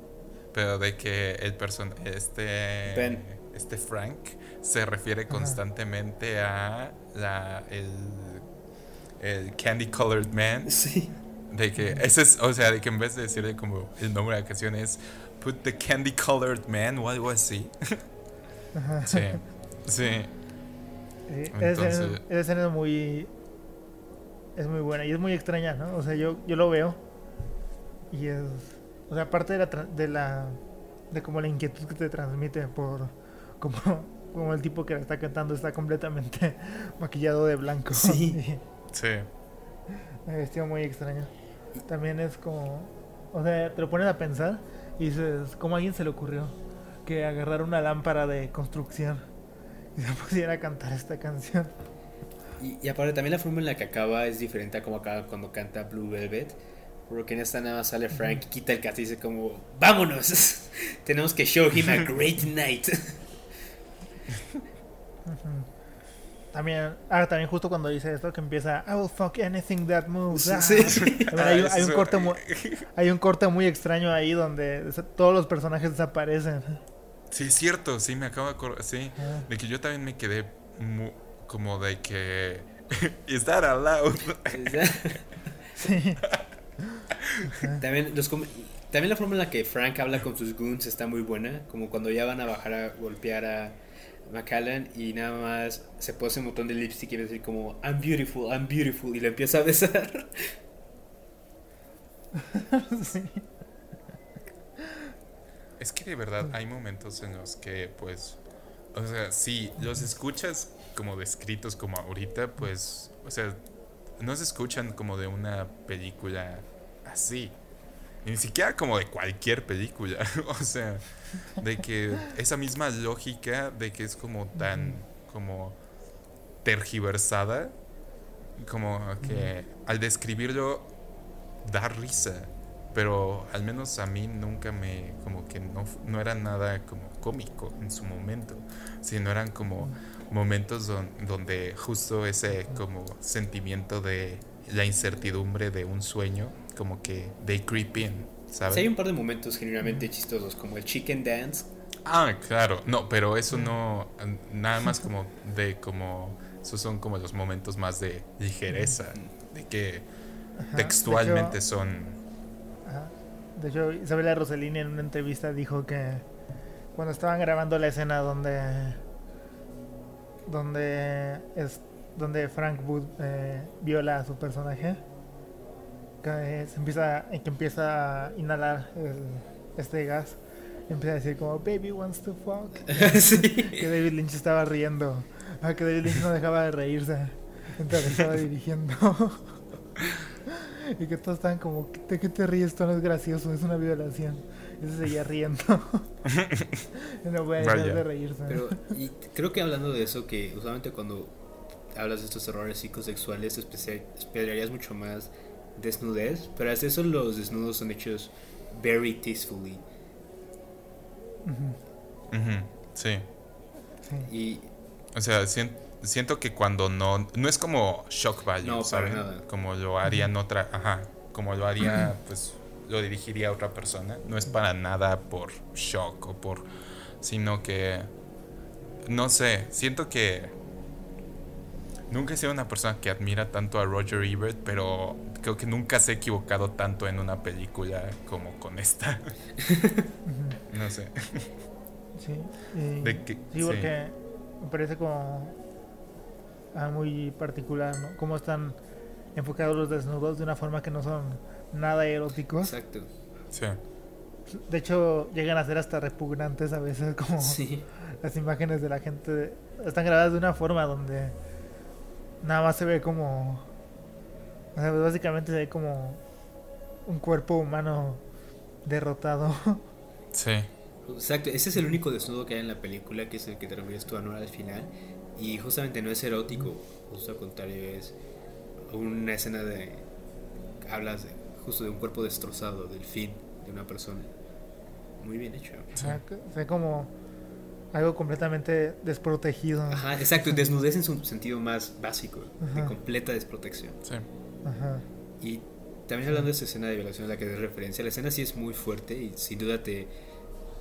pero de que el person este Ben. este Frank se refiere Ajá. constantemente a la el, el Candy Colored Man, Sí. de que ese es, o sea, de que en vez de decirle como el nombre de la canción es Put the Candy Colored Man o algo así. Ajá. Sí. Sí. Sí, esa escena- Entonces- esa escena es muy es muy buena y es muy extraña, ¿no? O sea, yo, yo lo veo y es o sea, aparte de la de la de como la inquietud que te transmite por como como el tipo que la está cantando está completamente maquillado de blanco. Sí. Sí. Me vestido muy extraño. También es como o sea, te lo pones a pensar y dices, ¿cómo a alguien se le ocurrió que agarrar una lámpara de construcción y se pusiera a cantar esta canción? Y, y aparte también la forma en la que acaba es diferente a como acaba cuando canta Blue Velvet. Porque en esta nada más sale Frank, quita el casco y dice como, ¡vámonos! Tenemos que show him a great night. También, ah, también justo cuando dice esto que empieza I will fuck anything that moves. Sí, ah. sí, hay, un- hay un corte muy, hay un corte muy extraño ahí donde todos los personajes desaparecen. Sí, es cierto, sí, me acabo de acordar, sí. Ah, De que yo también me quedé mu- como de que Is that allowed? sí. También, los también la forma en la que Frank habla con sus goons está muy buena, como cuando ya van a bajar a golpear a McAllen y nada más se pone un botón de lipstick y quiere decir como I'm beautiful, I'm beautiful y le empieza a besar. sí. Es que de verdad hay momentos en los que pues o sea, si los escuchas como descritos como ahorita, pues o sea, no se escuchan como de una película así. ni siquiera como de cualquier película. o sea, de que esa misma lógica de que es como tan como tergiversada, como que al describirlo da risa. Pero al menos a mí nunca me, como que no, no era nada como cómico en su momento, sino eran como momentos donde justo ese como sentimiento de la incertidumbre de un sueño, como que they creep in, ¿sabes? hay un par de momentos genuinamente chistosos, como el chicken dance. Ah, claro, no, pero eso no, nada más como de como, esos son como los momentos más de ligereza, de que textualmente son... De hecho, Isabela Rossellini en una entrevista dijo que cuando estaban grabando la escena donde donde es donde Frank Wood eh, viola a su personaje que se empieza que empieza a inhalar este gas empieza a decir como baby wants to fuck que David Lynch estaba riendo. Ah, que David Lynch no dejaba de reírse mientras estaba dirigiendo y que todos estaban como ¿de qué te ríes? esto no es gracioso es una violación y se seguía riendo no voy a dejar de reírse pero y creo que hablando de eso que usualmente cuando hablas de estos errores psicosexuales esperarías mucho más desnudez, pero hasta eso los desnudos son hechos very tastefully. Sí. Y. O sea, siento, que cuando no. No es como shock value, no, Como lo harían otra. Ajá. Como lo haría, pues. Lo dirigiría a otra persona. No es para nada por shock o por. Sino que. No sé. Siento que Nunca he sido una persona que admira tanto a Roger Ebert, pero creo que nunca se ha equivocado tanto en una película como con esta. no sé. Sí, sí, porque me parece como ah, muy particular, ¿no? Cómo están enfocados los desnudos de una forma que no son nada eróticos. Exacto. Sí. De hecho, llegan a ser hasta repugnantes a veces, como las imágenes de la gente. Están grabadas de una forma donde nada más se ve como. O sea, básicamente se ve como un cuerpo humano derrotado. Sí. Exacto, ese es el único desnudo que hay en la película, que es el que te refieres tú, Anual, al final. Y justamente no es erótico, justo al contrario, es una escena de. Hablas justo de un cuerpo destrozado, del fin de una persona. Muy bien hecho. O sea, se ve como algo completamente desprotegido. Ajá, exacto, desnudez en su sentido más básico, de completa desprotección. Sí. Ajá. Y también hablando de esa escena de violación a la que de referencia, la escena sí es muy fuerte y sin duda te,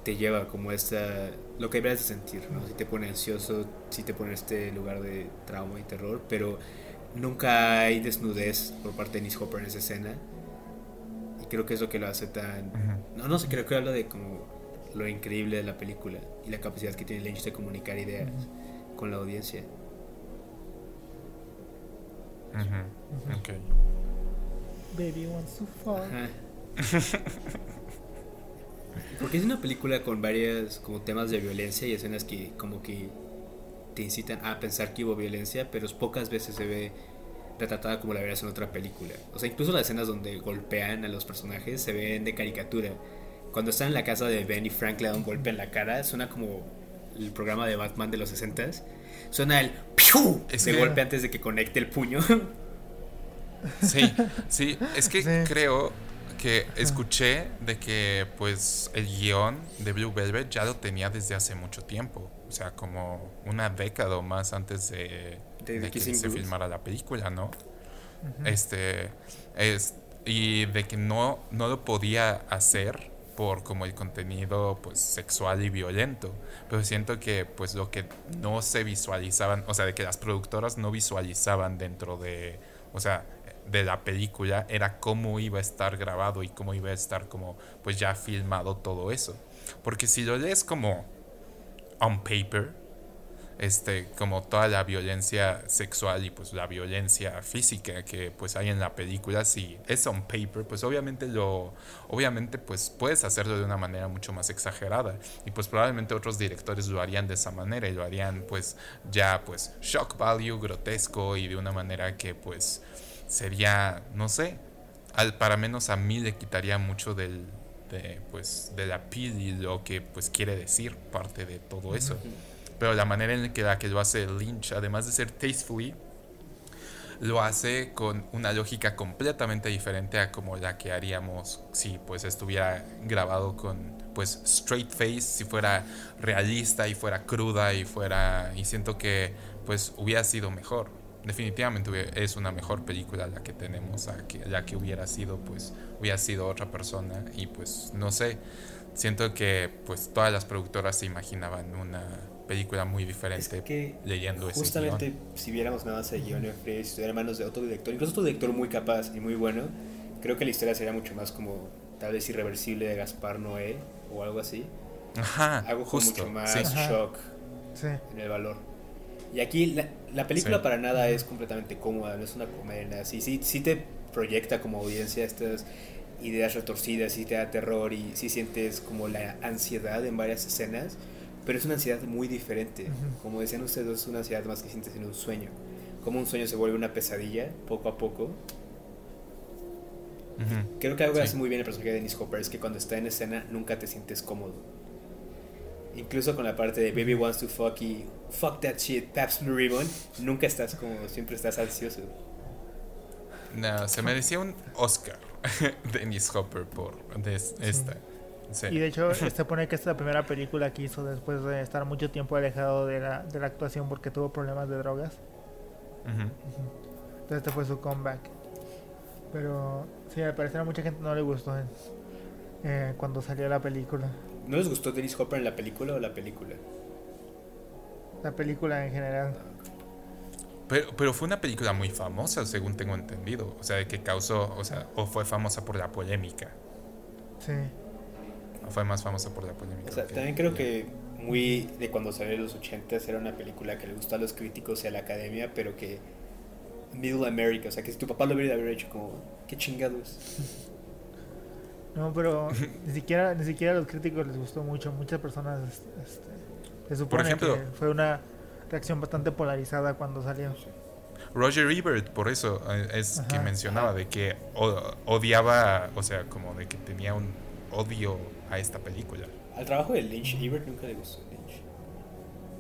te lleva como esta, lo que deberías de sentir, ¿no? Si te pone ansioso, si te pone en este lugar de trauma y terror, pero nunca hay desnudez por parte de Nis Hopper en esa escena. Y creo que es lo que lo hace tan... No, no sé, creo que habla de como lo increíble de la película y la capacidad que tiene Lynch de comunicar ideas con la audiencia. Baby wants to fall. Porque es una película con varias como temas de violencia y escenas que como que te incitan a pensar que hubo violencia, pero pocas veces se ve retratada como la verías en otra película. O sea, incluso las escenas donde golpean a los personajes se ven de caricatura cuando están en la casa de Ben y Frank le da un golpe en la cara, suena como el programa de Batman de los 60s. Suena el ¡piu! Ese golpe antes de que conecte el puño. Sí, sí, es que creo que escuché de que pues el guion de Blue Velvet ya lo tenía desde hace mucho tiempo. O sea, como una década o más antes de, que se filmara la película, ¿no? Este es y de que no, no lo podía hacer por como el contenido pues sexual y violento pero siento que pues lo que no se visualizaban o sea de que las productoras no visualizaban dentro de o sea de la película era cómo iba a estar grabado y cómo iba a estar como pues ya filmado todo eso. Porque si lo lees como on paper este, como toda la violencia sexual y pues la violencia física que pues hay en la película, si es on paper, pues obviamente lo, obviamente pues puedes hacerlo de una manera mucho más exagerada. Y pues probablemente otros directores lo harían de esa manera y lo harían pues ya pues shock value, grotesco y de una manera que pues sería, no sé, al, para menos a mí le quitaría mucho del, de, pues, de la piel y lo que pues quiere decir parte de todo eso. Pero la manera en que la que lo hace Lynch, además de ser tastefully, lo hace con una lógica completamente diferente a como la que haríamos si pues estuviera grabado con pues straight face, si fuera realista y fuera cruda y fuera y siento que pues hubiera sido mejor. Definitivamente es una mejor película la que tenemos a que la que hubiera sido pues hubiera sido otra persona y pues no sé, siento que pues todas las productoras se imaginaban una película muy diferente que leyendo ese Justamente, si viéramos nada más el guion de si estuviera manos de otro director, incluso otro director muy capaz y muy bueno, creo que la historia sería mucho más como tal vez irreversible de Gaspar Noé o algo así. Ajá, algo justo, mucho más shock en el valor. Y aquí la, la película para nada es completamente cómoda, no es una comedia, sí, sí, sí te proyecta como audiencia estas ideas retorcidas y te da terror y sí sientes como la ansiedad en varias escenas pero es una ansiedad muy diferente. Como decían ustedes, es una ansiedad más que sientes en un sueño. Como un sueño se vuelve una pesadilla poco a poco. Creo que algo que hace muy bien el personaje de Dennis Hopper es que cuando está en escena nunca te sientes cómodo. Incluso con la parte de Baby wants to fuck y fuck that shit, Paps Blue Ribbon, nunca estás cómodo, siempre estás ansioso. No, se merecía un Oscar Dennis Hopper por esta. Y de hecho, se pone que esta es la primera película que hizo después de estar mucho tiempo alejado de la, de la actuación porque tuvo problemas de drogas. Entonces, este fue su comeback. Pero sí, al parecer a mucha gente no le gustó eh, cuando salió la película. ¿No les gustó Dennis Hopper en la película o la película? La película en general. Pero, pero fue una película muy famosa, según tengo entendido. O sea, que causó, o sea, o fue famosa por la polémica. Sí fue más famosa por la polémica. también creo que muy de cuando salió en los 80 era una película que le gustó a los críticos y a la academia, pero que Middle America, o sea, que si tu papá lo hubiera hecho como, qué chingados. No, pero ni siquiera ni siquiera a los críticos les gustó mucho, muchas personas este, se supone por ejemplo, que fue una reacción bastante polarizada cuando salió. Roger Ebert, por eso eh, es que mencionaba de que odiaba, o sea, como de que tenía un odio a esta película. Al trabajo de Lynch, Ebert nunca le gustó Lynch.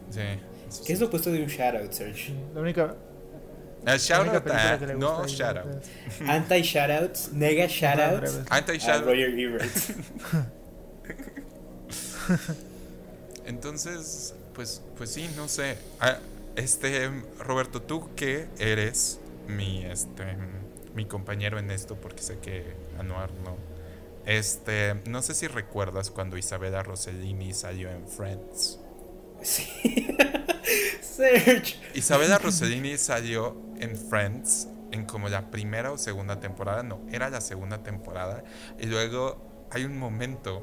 Sí. ¿Qué es lo opuesto de un shoutout, Serge? La única. El shoutout, uh, no shoutout. Anti-shoutouts, nega shoutouts. Anti-shoutouts. Roger Ebert. Entonces, pues, pues sí, no sé. Ah, este, Roberto, tú que eres mi, este, mi compañero en esto, porque sé que Anuar no este, no sé si recuerdas cuando Isabella Rossellini salió en Friends. Sí. Serge. Isabella Rossellini salió en Friends en como la primera o segunda temporada, no, era la segunda temporada. Y luego hay un momento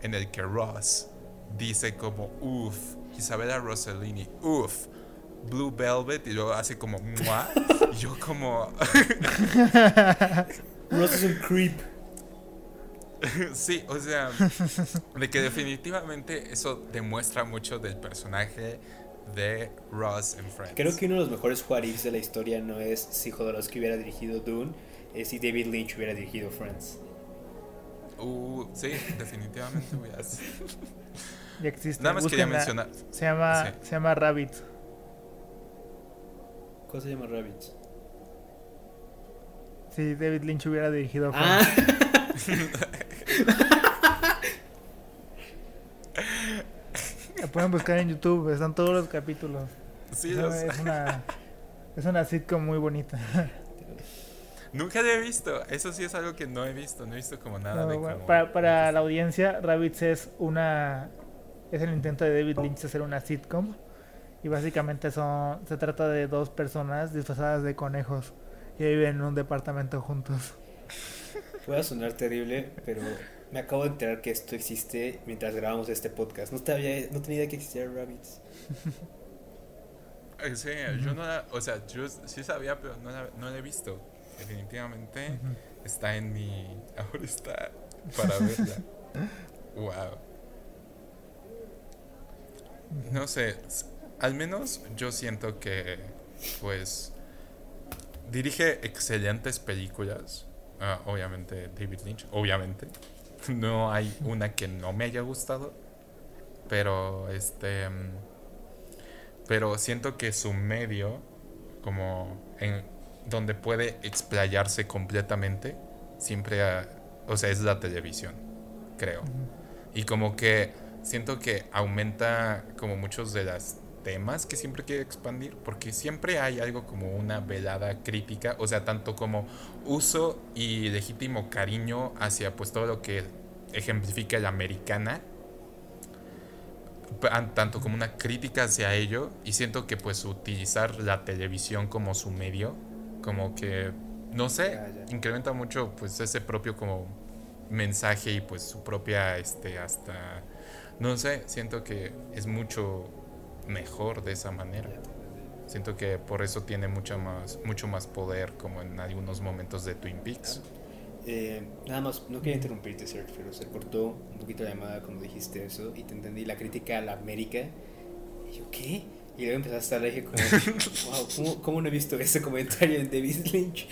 en el que Ross dice como, uff, Isabella Rossellini, uff, Blue Velvet, y luego hace como, Mua. y yo como... Ross es un creep. sí, o sea, de que definitivamente eso demuestra mucho del personaje de Ross en Friends. Creo que uno de los mejores what de la historia no es si Jodorowsky hubiera dirigido Dune, es si David Lynch hubiera dirigido Friends. Uh, sí, definitivamente voy a Ya existe. Nada más quería mencionar. Se llama, se llama Rabbit. ¿Cómo se llama Rabbit? Si David Lynch hubiera dirigido ah. La pueden buscar en YouTube, están todos los capítulos. Sí, es, una, es una sitcom muy bonita. Nunca lo he visto. Eso sí es algo que no he visto. No he visto como nada de Para, para la audiencia, Rabbits es una. Es el intento de David Lynch de hacer una sitcom. Y básicamente son, se trata de dos personas disfrazadas de conejos que viven en un departamento juntos. Puede sonar terrible, pero me acabo de enterar que esto existe mientras grabamos este podcast. No, sabía, no tenía idea que existía Rabbits. Sí, yo no la, o sea, yo sí sabía, pero no la, no la he visto. Definitivamente está en mi. Ahora está para verla. wow. No sé, al menos yo siento que, pues, dirige excelentes películas. Ah, obviamente David Lynch, obviamente. No hay una que no me haya gustado. Pero este. Pero siento que su medio, como en donde puede explayarse completamente, siempre, o sea, es la televisión, creo. Y como que siento que aumenta como muchos de las temas que siempre quiere expandir, porque siempre hay algo como una velada crítica, o sea, tanto como uso y legítimo cariño hacia pues todo lo que ejemplifica la americana, tanto como una crítica hacia ello, y siento que pues utilizar la televisión como su medio, como que, no sé, incrementa mucho pues ese propio como mensaje y pues su propia, este, hasta, no sé, siento que es mucho mejor de esa manera. Siento que por eso tiene mucho más, mucho más poder como en algunos momentos de Twin Peaks. Eh, nada más, no quería interrumpirte, Sergio, pero se cortó un poquito la llamada cuando dijiste eso y te entendí la crítica a la América. Y yo, ¿qué? Y luego empezaste a leer como, wow, ¿cómo, ¿cómo, no he visto ese comentario en David Lynch?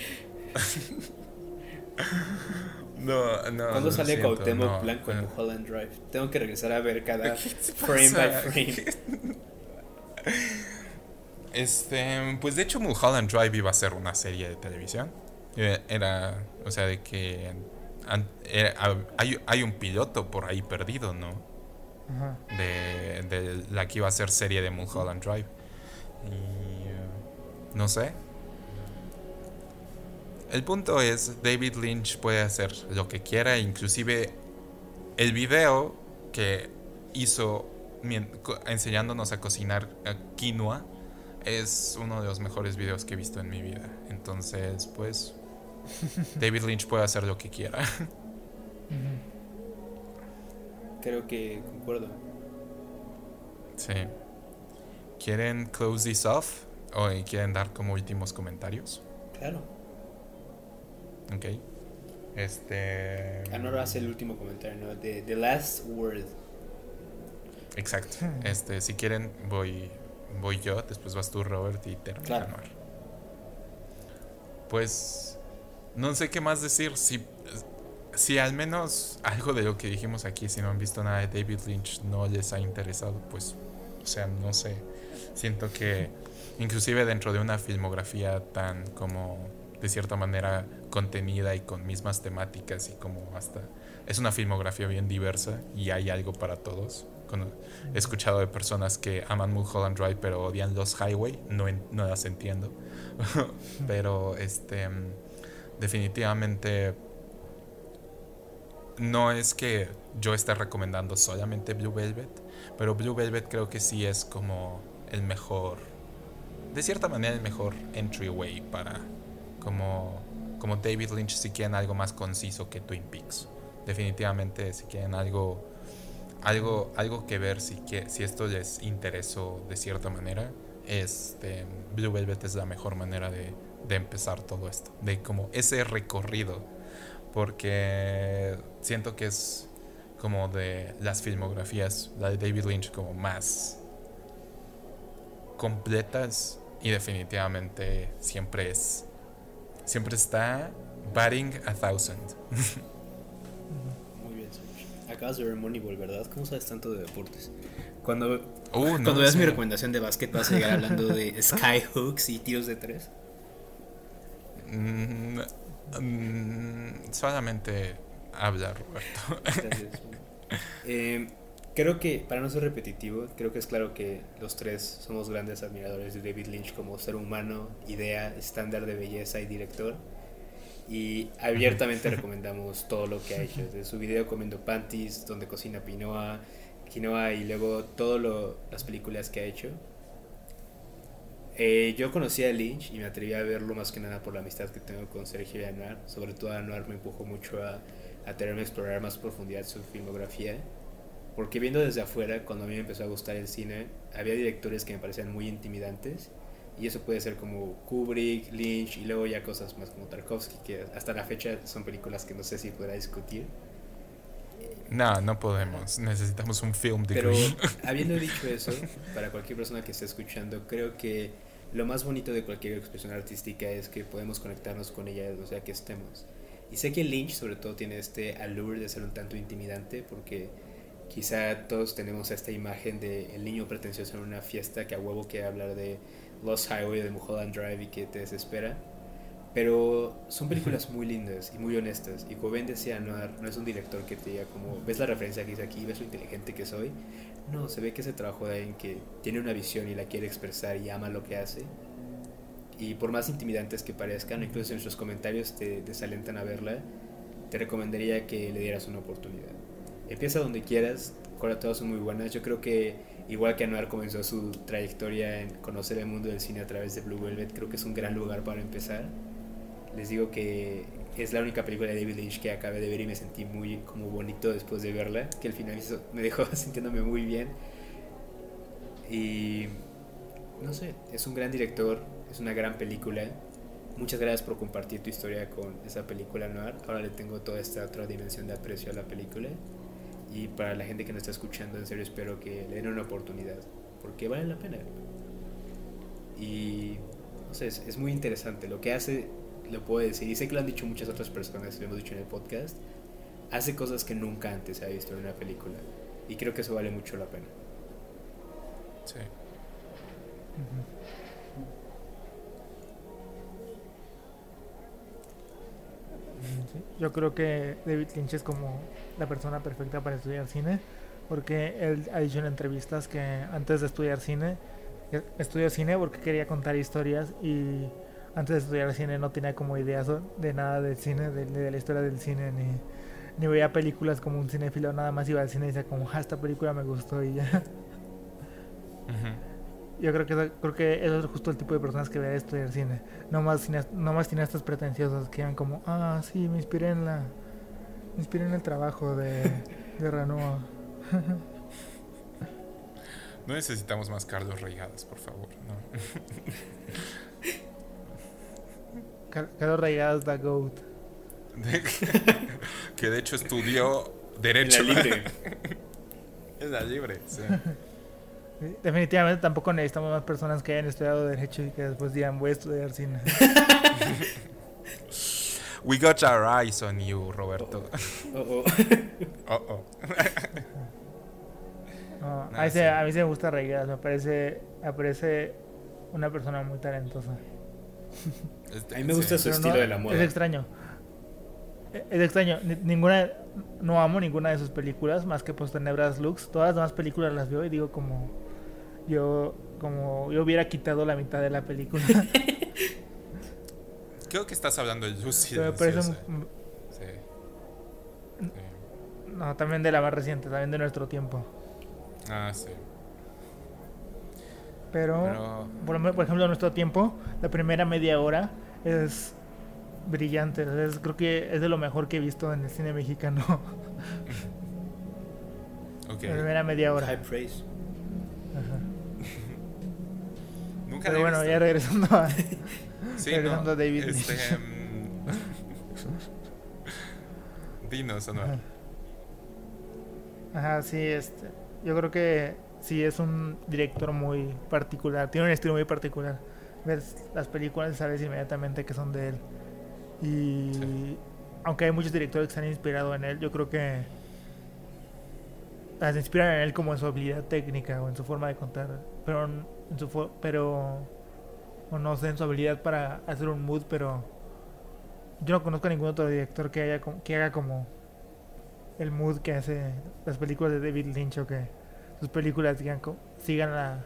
No, no. ¿Cuándo sale Cuauhtémoc Blanco en Mulholland Drive? Tengo que regresar a ver cada frame by frame. Este, pues de hecho Mulholland Drive iba a ser una serie de televisión. Eh, era, o sea, de que hay, hay, un piloto por ahí perdido, ¿no? De, de, la que iba a ser serie de Mulholland Drive. Y eh, no sé. El punto es, David Lynch puede hacer lo que quiera, inclusive el video que hizo enseñándonos a cocinar quinoa es uno de los mejores videos que he visto en mi vida. Entonces, pues, David Lynch puede hacer lo que quiera. Creo que concuerdo. Sí. ¿Quieren close this off? ¿O quieren dar como últimos comentarios? Claro. Ok. Este. Ahora hace el último comentario, ¿no? The, the last word. Exacto. Hmm. Este, si quieren, voy, voy yo, después vas tú, Robert, y termino. Pues no sé qué más decir. Si, si al menos algo de lo que dijimos aquí, si no han visto nada de David Lynch, no les ha interesado, pues, o sea, no sé. Siento que inclusive dentro de una filmografía tan como de cierta manera contenida y con mismas temáticas y como hasta es una filmografía bien diversa y hay algo para todos he escuchado de personas que aman Mulholland Drive pero odian los Highway, no, no las entiendo. pero este definitivamente no es que yo esté recomendando solamente Blue Velvet, pero Blue Velvet creo que sí es como el mejor, de cierta manera el mejor entryway para como, como David Lynch si quieren algo más conciso que Twin Peaks. Definitivamente si quieren algo algo, algo que ver si, que, si esto les interesó de cierta manera, este, Blue Velvet es la mejor manera de, de empezar todo esto, de como ese recorrido, porque siento que es como de las filmografías, la de David Lynch como más completas y definitivamente siempre es, siempre está batting a thousand. Acabas de ver Moneyball, ¿verdad? ¿Cómo sabes tanto de deportes? Cuando, uh, cuando veas mi recomendación de básquet, vas a llegar hablando de skyhooks y tiros de tres. Mm, mm, solamente habla, Roberto. Eh, creo que, para no ser repetitivo, creo que es claro que los tres somos grandes admiradores de David Lynch como ser humano, idea, estándar de belleza y director. y abiertamente recomendamos todo lo que ha hecho. Desde su video Comiendo Panties, donde cocina Pinoa, Quinoa y luego todas las películas que ha hecho. Eh, yo conocí a Lynch y me atreví a verlo más que nada por la amistad que tengo con Sergio y Anuar. Sobre todo Anuar me empujó mucho a, a tenerme a explorar más profundidad su filmografía. Porque viendo desde afuera, cuando a mí me empezó a gustar el cine, había directores que me parecían muy intimidantes. Y eso puede ser como Kubrick, Lynch y luego ya cosas más como Tarkovsky, que hasta la fecha son películas que no sé si podrá discutir. No, no podemos. Necesitamos un film de Pero habiendo dicho eso, para cualquier persona que esté escuchando, creo que lo más bonito de cualquier expresión artística es que podemos conectarnos con ella, o sea, que estemos. Y sé que Lynch sobre todo tiene este allure de ser un tanto intimidante porque quizá todos tenemos esta imagen de el niño pretencioso en una fiesta que a huevo quiere hablar de Lost Highway de Mulholland Drive y que te desespera. Pero son películas muy lindas y muy honestas. Y como Ben decía, no, no es un director que te diga como, ves la referencia que hice aquí, ves lo inteligente que soy. No, se ve que ese trabajo de alguien que tiene una visión y la quiere expresar y ama lo que hace. Y por más intimidantes que parezcan, incluso en sus comentarios te desalentan a verla, te recomendaría que le dieras una oportunidad. Empieza donde quieras, todas son muy buenas. Yo creo que igual que Anuar comenzó su trayectoria en conocer el mundo del cine a través de Blue Velvet, creo que es un gran lugar para empezar. Les digo que es la única película de David Lynch que acabé de ver y me sentí muy como bonito después de verla, que al final me dejó sintiéndome muy bien. Y no sé, es un gran director, es una gran película. Muchas gracias por compartir tu historia con esa película noir. Ahora le tengo toda esta otra dimensión de aprecio a la película. Y para la gente que nos está escuchando, en serio espero que le den una oportunidad, porque vale la pena. Y no sé, es, es muy interesante. Lo que hace lo puedo decir, y sé que lo han dicho muchas otras personas, lo hemos dicho en el podcast, hace cosas que nunca antes se ha visto en una película. Y creo que eso vale mucho la pena. Sí. Yo creo que David Lynch es como la persona perfecta para estudiar cine, porque él ha dicho en entrevistas que antes de estudiar cine, estudió cine porque quería contar historias y antes de estudiar cine no tenía como ideas de nada del cine, de, la historia del cine, ni, ni, veía películas como un cinefilo, nada más iba al cine y decía como, ah, esta película me gustó y ya. Yo creo que, creo que eso es justo el tipo de personas que debería estudiar cine. No más, no más cineastas pretenciosos que eran como, ah, sí, me inspiré en la... Me inspiré en el trabajo de, de Ranoa. no necesitamos más Carlos Reigadas, por favor. No. Carlos Reigadas da GOAT. que de hecho estudió Derecho. En la libre. es la libre, sí. Definitivamente tampoco necesitamos más personas que hayan estudiado Derecho y que después digan voy a estudiar cine. We got our eyes on you, Roberto. Oh, oh. oh, oh. a, mí se me gusta Reigadas, me parece, me parece una persona muy talentosa. A mí me gusta su estilo de la moda. Es extraño. Es extraño. Ninguna, no amo ninguna de sus películas más que pues Tenebras Lux. Todas las demás películas las veo y digo como yo como yo hubiera quitado la mitad de la película. Creo que estás hablando de Lucy. sí. No, también de la más reciente, también de nuestro tiempo. Ah, sí. Pero, Por, ejemplo, en nuestro tiempo, la primera media hora es brillante. creo que es de lo mejor que he visto en el cine mexicano. okay. La primera media hora. High praise. Nunca Pero bueno, ya regresando a, sí, regresando a David. Este, um... Dinos, ¿no? Ajá. Sí, este. Yo creo que sí es un director muy particular, tiene un estilo muy particular. Ves las películas y sabes inmediatamente que son de él. Y aunque hay muchos directores que se han inspirado en él, yo creo que se inspiran en él como en su habilidad técnica o en su forma de contar, pero en su pero o no sé en su habilidad para hacer un mood, pero yo no conozco a ningún otro director que haya que haga como el mood que hace las películas de David Lynch o que sus películas sigan, sigan la,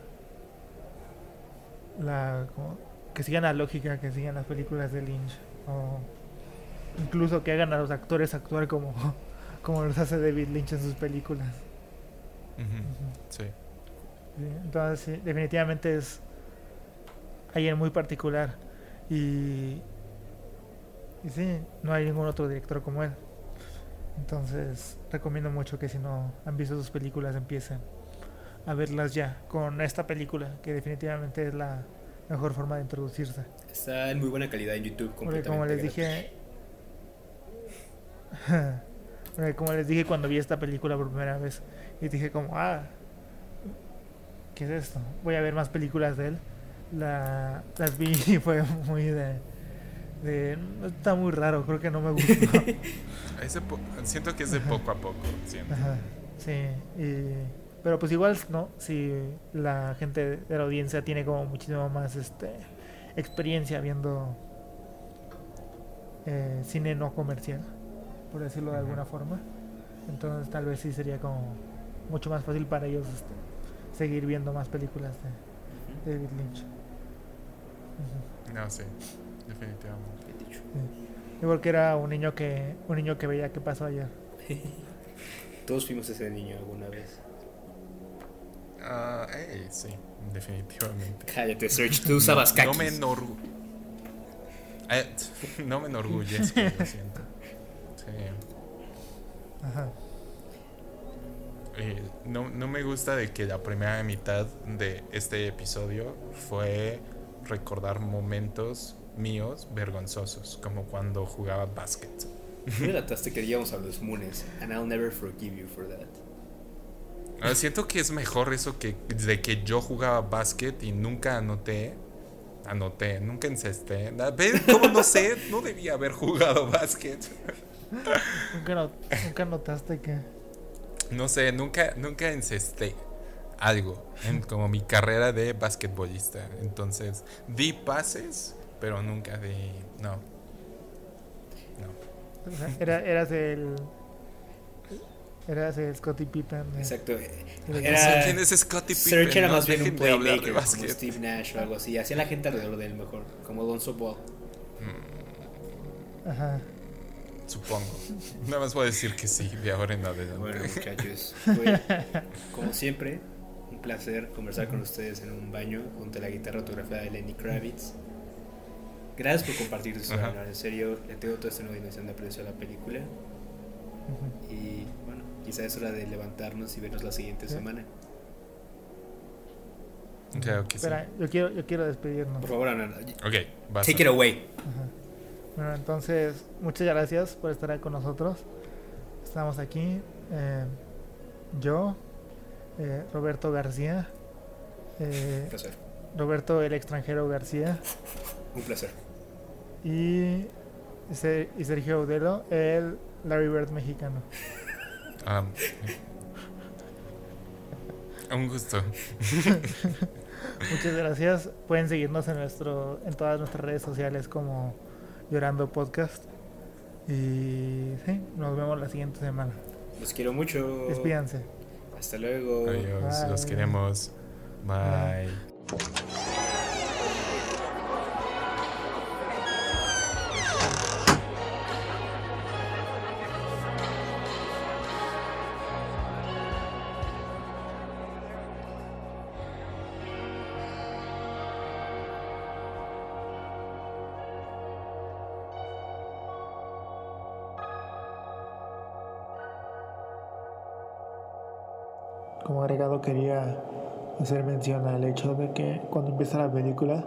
la que sigan la lógica que sigan las películas de Lynch o incluso que hagan a los actores actuar como, como los hace David Lynch en sus películas. Sí. Entonces, definitivamente es alguien muy particular. Y, y sí, no hay ningún otro director como él. Entonces, recomiendo mucho que si no han visto sus películas empiecen a verlas ya con esta película, que definitivamente es la mejor forma de introducirse. Está en muy buena calidad en YouTube. Porque como les dije, como les dije cuando vi esta película por primera vez, y dije como, ah, ¿qué es esto? Voy a ver más películas de él. La, las vi y fue muy de, de... Está muy raro, creo que no me gustó. siento que es de poco a poco. sí, pero pues igual, ¿no? Si la gente de la audiencia tiene como muchísimo más este experiencia viendo eh, cine no comercial, por decirlo de alguna forma. Entonces tal vez sí sería como mucho más fácil para ellos este, seguir viendo más películas de, David Lynch. No, sí, definitivamente. Igual que era un niño que un niño que veía qué pasó ayer. Todos fuimos ese niño alguna vez. Ah, sí, definitivamente. Cállate, Serge, tú usabas No me enorgu... Eh, no me enorgullezco, lo siento. Sí. Ajá. Eh, no, no me gusta de que la primera mitad de este episodio fue recordar momentos míos vergonzosos, como cuando jugaba básquet. Relataste que íbamos a los Moones, and I'll never forgive you for that. Ah, siento que es mejor eso que de que yo jugaba básquet y nunca anoté. Anoté, nunca encesté. ¿Ves cómo no sé? No debía haber jugado básquet. ¿Nunca, nunca notaste que.? No sé, nunca, nunca encesté algo en como mi carrera de basquetbolista. Entonces, di pases, pero nunca di. No. No. Era, eras el era ese Scottie Pippen. Exacto. Era, ¿Quién es Scottie Pippen? Search era más bien un playmaker como Steve Nash o algo así. Hacía la gente alrededor de él mejor, como Alonso Ball. Mm. Ajá. Supongo. Nada más voy a decir que sí, de ahora en adelante. Bueno, muchachos, como siempre un placer conversar con ustedes en un baño junto a la guitarra autografiada de Lenny Kravitz. Gracias por compartir tu historia, en serio, le tengo toda esta nueva dimensión de aprecio a la película. Y bueno, quizá es hora de levantarnos y vernos la siguiente semana. Claro que Espera, yo quiero, yo quiero despedirnos. Por favor, Ana. Ok, Take it away. Bueno, entonces, muchas gracias por estar con nosotros. Estamos aquí. Eh, yo, eh, Roberto García. Eh, Un placer. Roberto el extranjero García. Un placer. Y, y Sergio Udelo, el Larry Bird mexicano. Ah, un gusto. Muchas gracias. Pueden seguirnos en nuestro en todas nuestras redes sociales como Llorando Podcast. Y sí, nos vemos la siguiente semana. Los quiero mucho. Despídanse. Hasta luego. Adiós, los queremos. Bye. Agregado quería hacer mención al hecho de que cuando empieza la película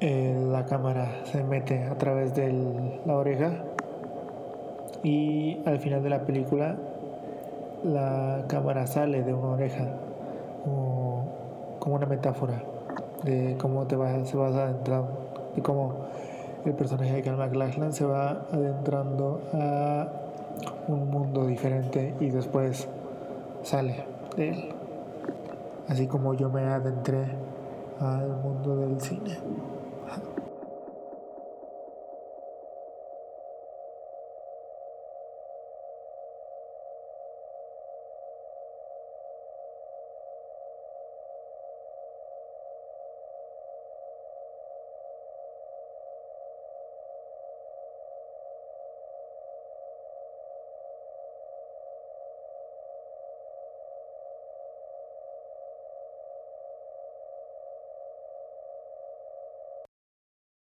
eh, la cámara se mete a través de la oreja y al final de la película la cámara sale de una oreja como, una metáfora de cómo te vas, se vas adentrando y cómo el personaje de Cal McLachlan se va adentrando a un mundo diferente y después sale de él, así como yo me adentré al mundo del cine.